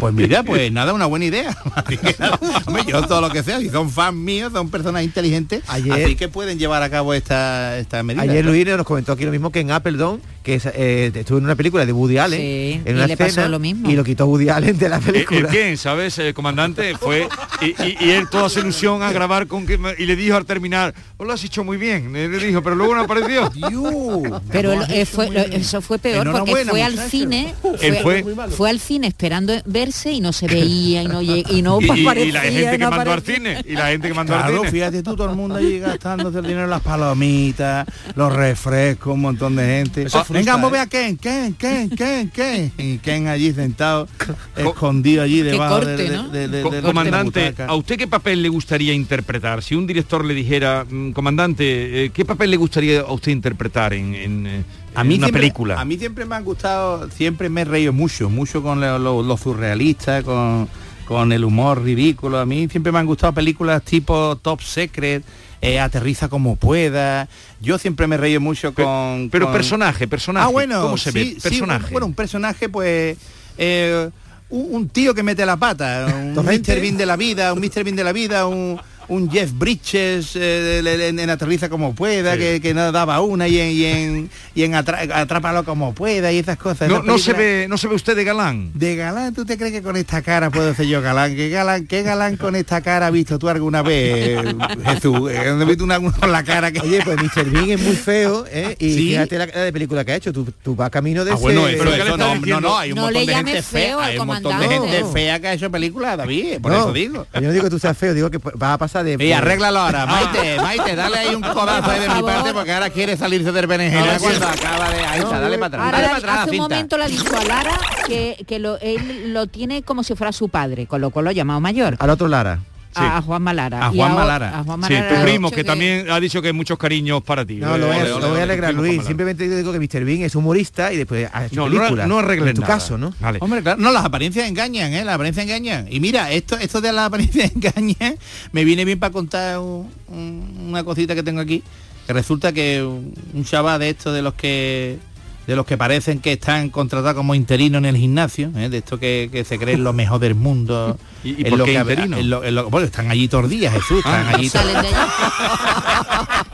pues mira, pues nada, una buena idea. Nada, hombre, yo todo lo que sea, si son fans míos, son personas inteligentes, Ayer- así que pueden llevar a cabo esta, esta medida. Ayer Luis nos comentó aquí lo mismo que en Appledon, que es, eh, estuvo en una película de Woody Allen Sí, en y una le pasó escena, lo mismo. y lo quitó Woody Allen de la ¿El, película. quién, sabes, eh, comandante? Fue y, y- y él toda su ilusión a grabar con que y le dijo al terminar, "Os lo has hecho muy bien", le dijo, pero luego no apareció. Pero lo- eh, fue- lo- eso fue peor porque fue al muchacho. cine, Él fue, fue- fue al cine esperando verse y no se veía y no y no Y, y- y aparecía, la gente que no mandó al aparecía. cine y la gente que mandó al Claro, cine. fíjate tú, todo el mundo allí gastándose el dinero en las palomitas, los refrescos, un montón de gente. Eso frustra, Venga, vamos a ¿eh? ver a Ken, Ken, Ken, Ken, Ken. Y Ken allí sentado, escondido allí debajo de, de- de- de- Co- de- de comandante. ¿a usted qué papel le gustaría interpretar? Si un director le dijera, "Mm, comandante, eh, ¿qué papel le gustaría a usted interpretar en, en, eh, a en mí una siempre, película? A mí siempre me han gustado, siempre me he reído mucho, mucho con lo, lo- lo surrealista, con, con el humor ridículo. A mí siempre me han gustado películas tipo Top Secret, eh, Aterriza como pueda. Yo siempre me reído mucho con... pero con- personaje, personaje, Ah, bueno, ¿cómo se ve? sí, Personaje. bueno, un personaje pues... eh, un, un tío que mete la pata, un. Mr. Bean de la vida, un Mr. Bean de la vida, un, un Jeff Bridges eh, en, en Aterriza como pueda, Sí. que, que no daba una y en, y en, y en Atra- Atrápalo como pueda y esas cosas. no, no se ve, no se ve usted de galán. De galán, ¿tú te crees que con esta cara puedo ser yo galán? ¿Qué galán, qué galán con esta cara has visto tú alguna vez, Jesús? Eh, ¿Has visto una, con la cara que... Oye, pues Mr. Bean es muy feo, ¿eh? Y Sí. fíjate la, la de película que ha hecho. Tú, tú vas camino de Ah, bueno, ese- eso, eso no, no, no, hay un No montón le de gente feo fea, hay un montón de comandante. gente fea que ha hecho películas, David, por No, eso digo. Yo no digo que tú seas feo, digo que va a pasar de... Y arréglalo ahora, Maite, Maite, dale ahí un codazo ahí de mi parte porque ahora quiere salirse del berenjena cuando acaba de... Ahí está, dale para atrás, Ahora, dale para atrás la hace un momento le ha dicho a Lara que, que lo, él lo tiene como si fuera su padre, con lo cual lo ha llamado mayor. Al otro Lara. A, a Juan Malara. A Juan Malara. a Juan Sí, Malara tu primo, que, también ha dicho que muchos cariños para ti. No, lo voy, a, alegrar, Luis. Simplemente digo que Mr. Bean es humorista y después ha hecho No, no, películas. no arregles En tu nada. caso, ¿no? Hombre, claro, no, las apariencias engañan, ¿eh? Las apariencias engañan. Y mira, esto, esto de las apariencias engañan me viene bien para contar un- un- una cosita que tengo aquí. Que resulta que un, un chaval de estos de los que de los que parecen que están contratados como interinos en el gimnasio, ¿eh? de estos que, que se creen lo mejor del mundo. ¿Y- y por lo qué que- interino? en lo- en lo- bueno, están allí todos los días, Jesús, están Ah. allí todos- Salen de allá.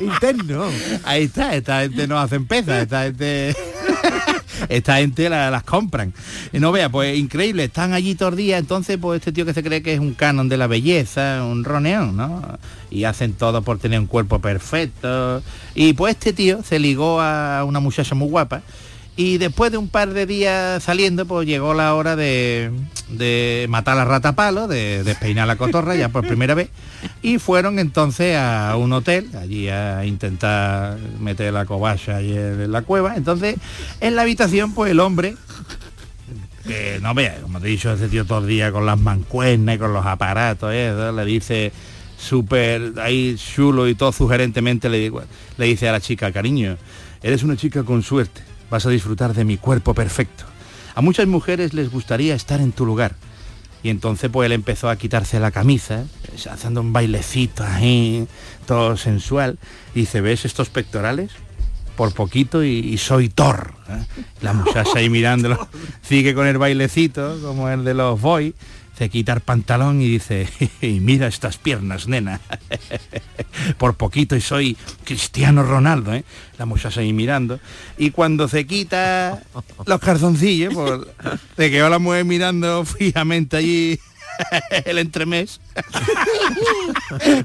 Interno. Ahí está, esta gente no hacen pesas, esta gente. Esta gente la- las compran. Y no vea, pues increíble, están allí todos días, entonces pues este tío que se cree que es un canon de la belleza, un roneón, ¿no? Y hacen todo por tener un cuerpo perfecto. Y pues este tío se ligó a una muchacha muy guapa. Y después de un par de días saliendo, pues llegó la hora de, de matar a la rata palo, de despeinar la cotorra ya por primera vez. Y fueron entonces a un hotel, allí a intentar meter la cobacha ahí en la cueva. Entonces, en la habitación, pues el hombre, que no vea, como te he dicho, ese tío todo el día con las mancuernas y con los aparatos, eso, le dice súper ahí chulo y todo sugerentemente le dice a la chica, cariño, eres una chica con suerte, vas a disfrutar de mi cuerpo perfecto. A muchas mujeres les gustaría estar en tu lugar. Y entonces pues él empezó a quitarse la camisa, eh, haciendo un bailecito ahí, todo sensual. Y dice, ¿ves estos pectorales? Por poquito y, y soy Thor. ¿eh? La muchacha ahí mirándolo, sigue con el bailecito, como el de los boys. Se quita el pantalón y dice, y mira estas piernas, nena. Por poquito y soy Cristiano Ronaldo, ¿eh? La muchacha ahí mirando. Y cuando se quita los calzoncillos, pues se quedó la mujer mirando fijamente allí el entremés.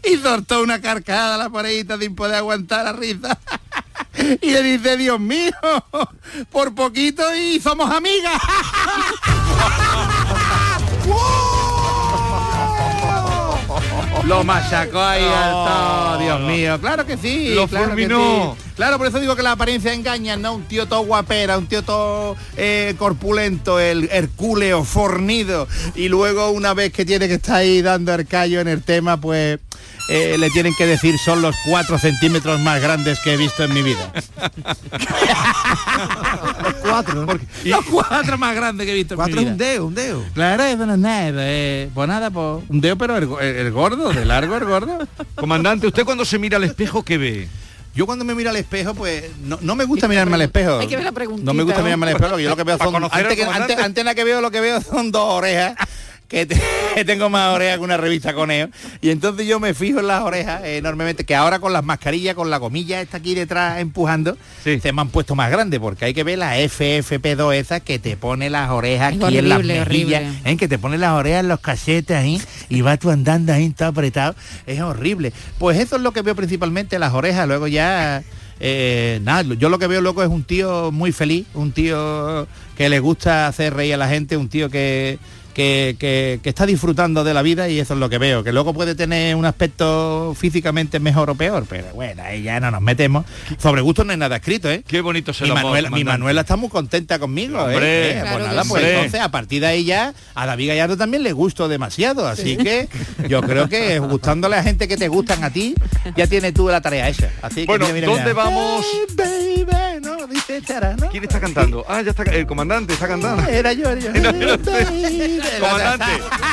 y soltó una carcajada a la parejita sin poder aguantar la risa. y le dice, Dios mío, por poquito y somos amigas. Lo machacó ahí al todo, Dios mío. Claro que sí. Lo claro que sí. Claro, por eso digo que la apariencia engaña, ¿no? Un tío todo guapera, un tío todo eh, corpulento, el hercúleo, fornido. Y luego una vez que tiene que estar ahí dando el callo en el tema, pues eh, le tienen que decir son los cuatro centímetros más grandes que he visto en mi vida. Los cuatro. Los cuatro más grandes que he visto Cuatro en es mi un vida. dedo, un dedo. Claro, eso no es nada. eh, pues nada, pues un dedo, pero el, el- el gordo, de largo el gordo. Comandante, ¿usted cuando se mira al espejo qué ve? Yo cuando me miro al espejo, pues no, no me gusta mirarme al espejo. Hay que ver la preguntita, No me gusta mirarme al espejo, porque yo lo que veo Para son conocer al antes que, comandante. antes- antena que veo lo que veo son dos orejas que, te- que tengo más orejas que una revista coneo. Y entonces yo me fijo en las orejas enormemente, que ahora con las mascarillas, con la gomilla está aquí detrás empujando, se me han puesto más grandes, porque hay que ver la FFP2 esa que te pone las orejas Es aquí en las horrible, mejillas, horrible. ¿eh? que te pone las orejas en los cachetes ahí y vas tú andando ahí todo apretado. Es horrible. Pues eso es lo que veo principalmente, las orejas, luego ya... eh, nada, yo lo que veo loco es un tío muy feliz, un tío que le gusta hacer reír a la gente, un tío que, que, que- que está disfrutando de la vida y eso es lo que veo, que luego puede tener un aspecto físicamente mejor o peor, pero bueno, ahí ya no nos metemos. Sobre gusto no hay nada escrito, ¿eh? Qué bonito se mi lo Manuela, mi Manuela está muy contenta conmigo, ¿eh? Hombre, Eh, claro pues nada, pues Hombre. entonces a partir de ahí ya a David Gallardo también le gusto demasiado, así que yo creo que gustándole a gente que te gustan a ti, ya tienes tú la tarea hecha. Así que Bueno, mira, mira, ¿dónde mira. vamos? Hey, baby, no, dice Chara, ¿no? ¿Quién está cantando? Ah, ya está, el comandante está cantando. Era yo, era yo. Comandante,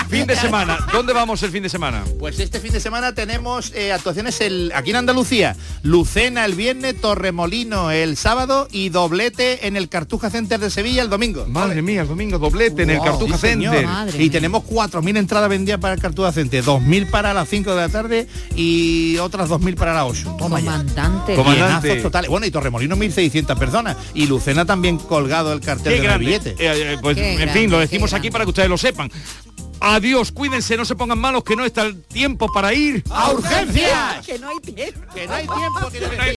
fin de semana. ¿Dónde vamos el fin de semana? Pues este fin de semana tenemos eh, actuaciones el- aquí en Andalucía. Lucena el viernes, Torremolino el sábado y doblete en el Cartuja Center de Sevilla el domingo. Madre mía, el domingo doblete en el Cartuja sí, señor. Center. Y tenemos 4.000 entradas vendidas para el Cartuja Center, 2.000 para las 5 de la tarde y otras 2.000 para las 8. Toma ya. Comandante. Comandante. Llenazos totales. Bueno, y Torremolino 1.600 personas. Y Lucena también colgado el cartel Qué de grande. billete. Eh, eh, pues Qué en grande, fin, lo qué decimos aquí para que ustedes lo sepan. Adiós, cuídense, no se pongan malos, que no está el tiempo para ir. ¡A urgencias! Que no hay tiempo. Que no hay tiempo. que